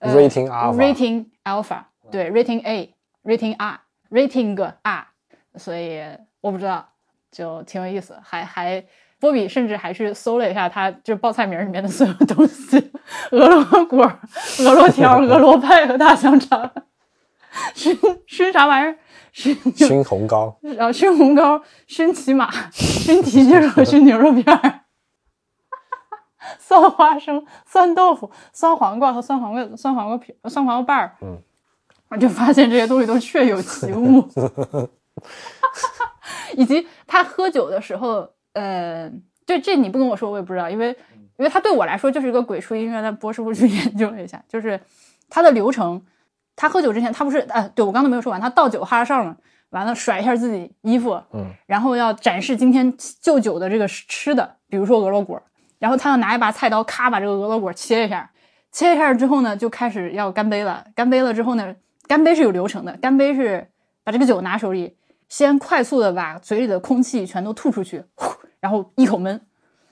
rating alpha，rating alpha，对，rating A，rating R，rating r”，，所以我不知道，就挺有意思。还还波比甚至还去搜了一下，他就报菜名里面的所有东西：俄罗果、俄罗条、俄罗派和大香肠。熏熏啥玩意儿？熏熏红糕，然后熏红糕、熏骑马、熏蹄筋和熏牛肉片儿。酸花生、酸豆腐、酸黄瓜和酸黄瓜、酸黄瓜皮、酸黄瓜瓣儿。嗯，我就发现这些东西都确有其物，以及他喝酒的时候，呃，对这你不跟我说我也不知道，因为因为他对我来说就是一个鬼畜音乐，但波师傅去 研究了一下，就是他的流程，他喝酒之前他不是呃，对我刚才没有说完，他倒酒哈哨嘛，完了甩一下自己衣服，嗯，然后要展示今天就酒的这个吃的，比如说俄罗果。然后他要拿一把菜刀，咔把这个俄罗果切一下，切一下之后呢，就开始要干杯了。干杯了之后呢，干杯是有流程的，干杯是把这个酒拿手里，先快速的把嘴里的空气全都吐出去，呼，然后一口闷，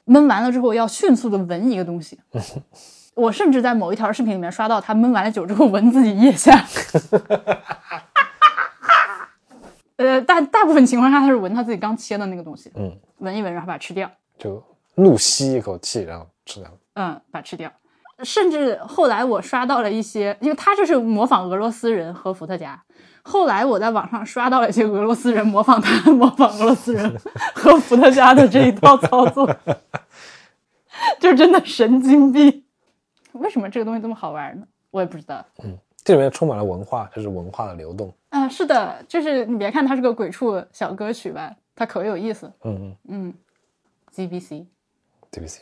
闷完了之后要迅速的闻一个东西。我甚至在某一条视频里面刷到他闷完了酒之后闻自己腋下。呃，大大部分情况下他是闻他自己刚切的那个东西，嗯，闻一闻，然后把它吃掉。就怒吸一口气，然后吃掉。嗯，把它吃掉。甚至后来我刷到了一些，因为他就是模仿俄罗斯人喝伏特加。后来我在网上刷到了一些俄罗斯人模仿他，模仿俄罗斯人 喝伏特加的这一套操作，就真的神经病。为什么这个东西这么好玩呢？我也不知道。嗯，这里面充满了文化，就是文化的流动。啊、是的，就是你别看它是个鬼畜小歌曲吧，它可有意思。嗯嗯嗯，GBC。，DBC。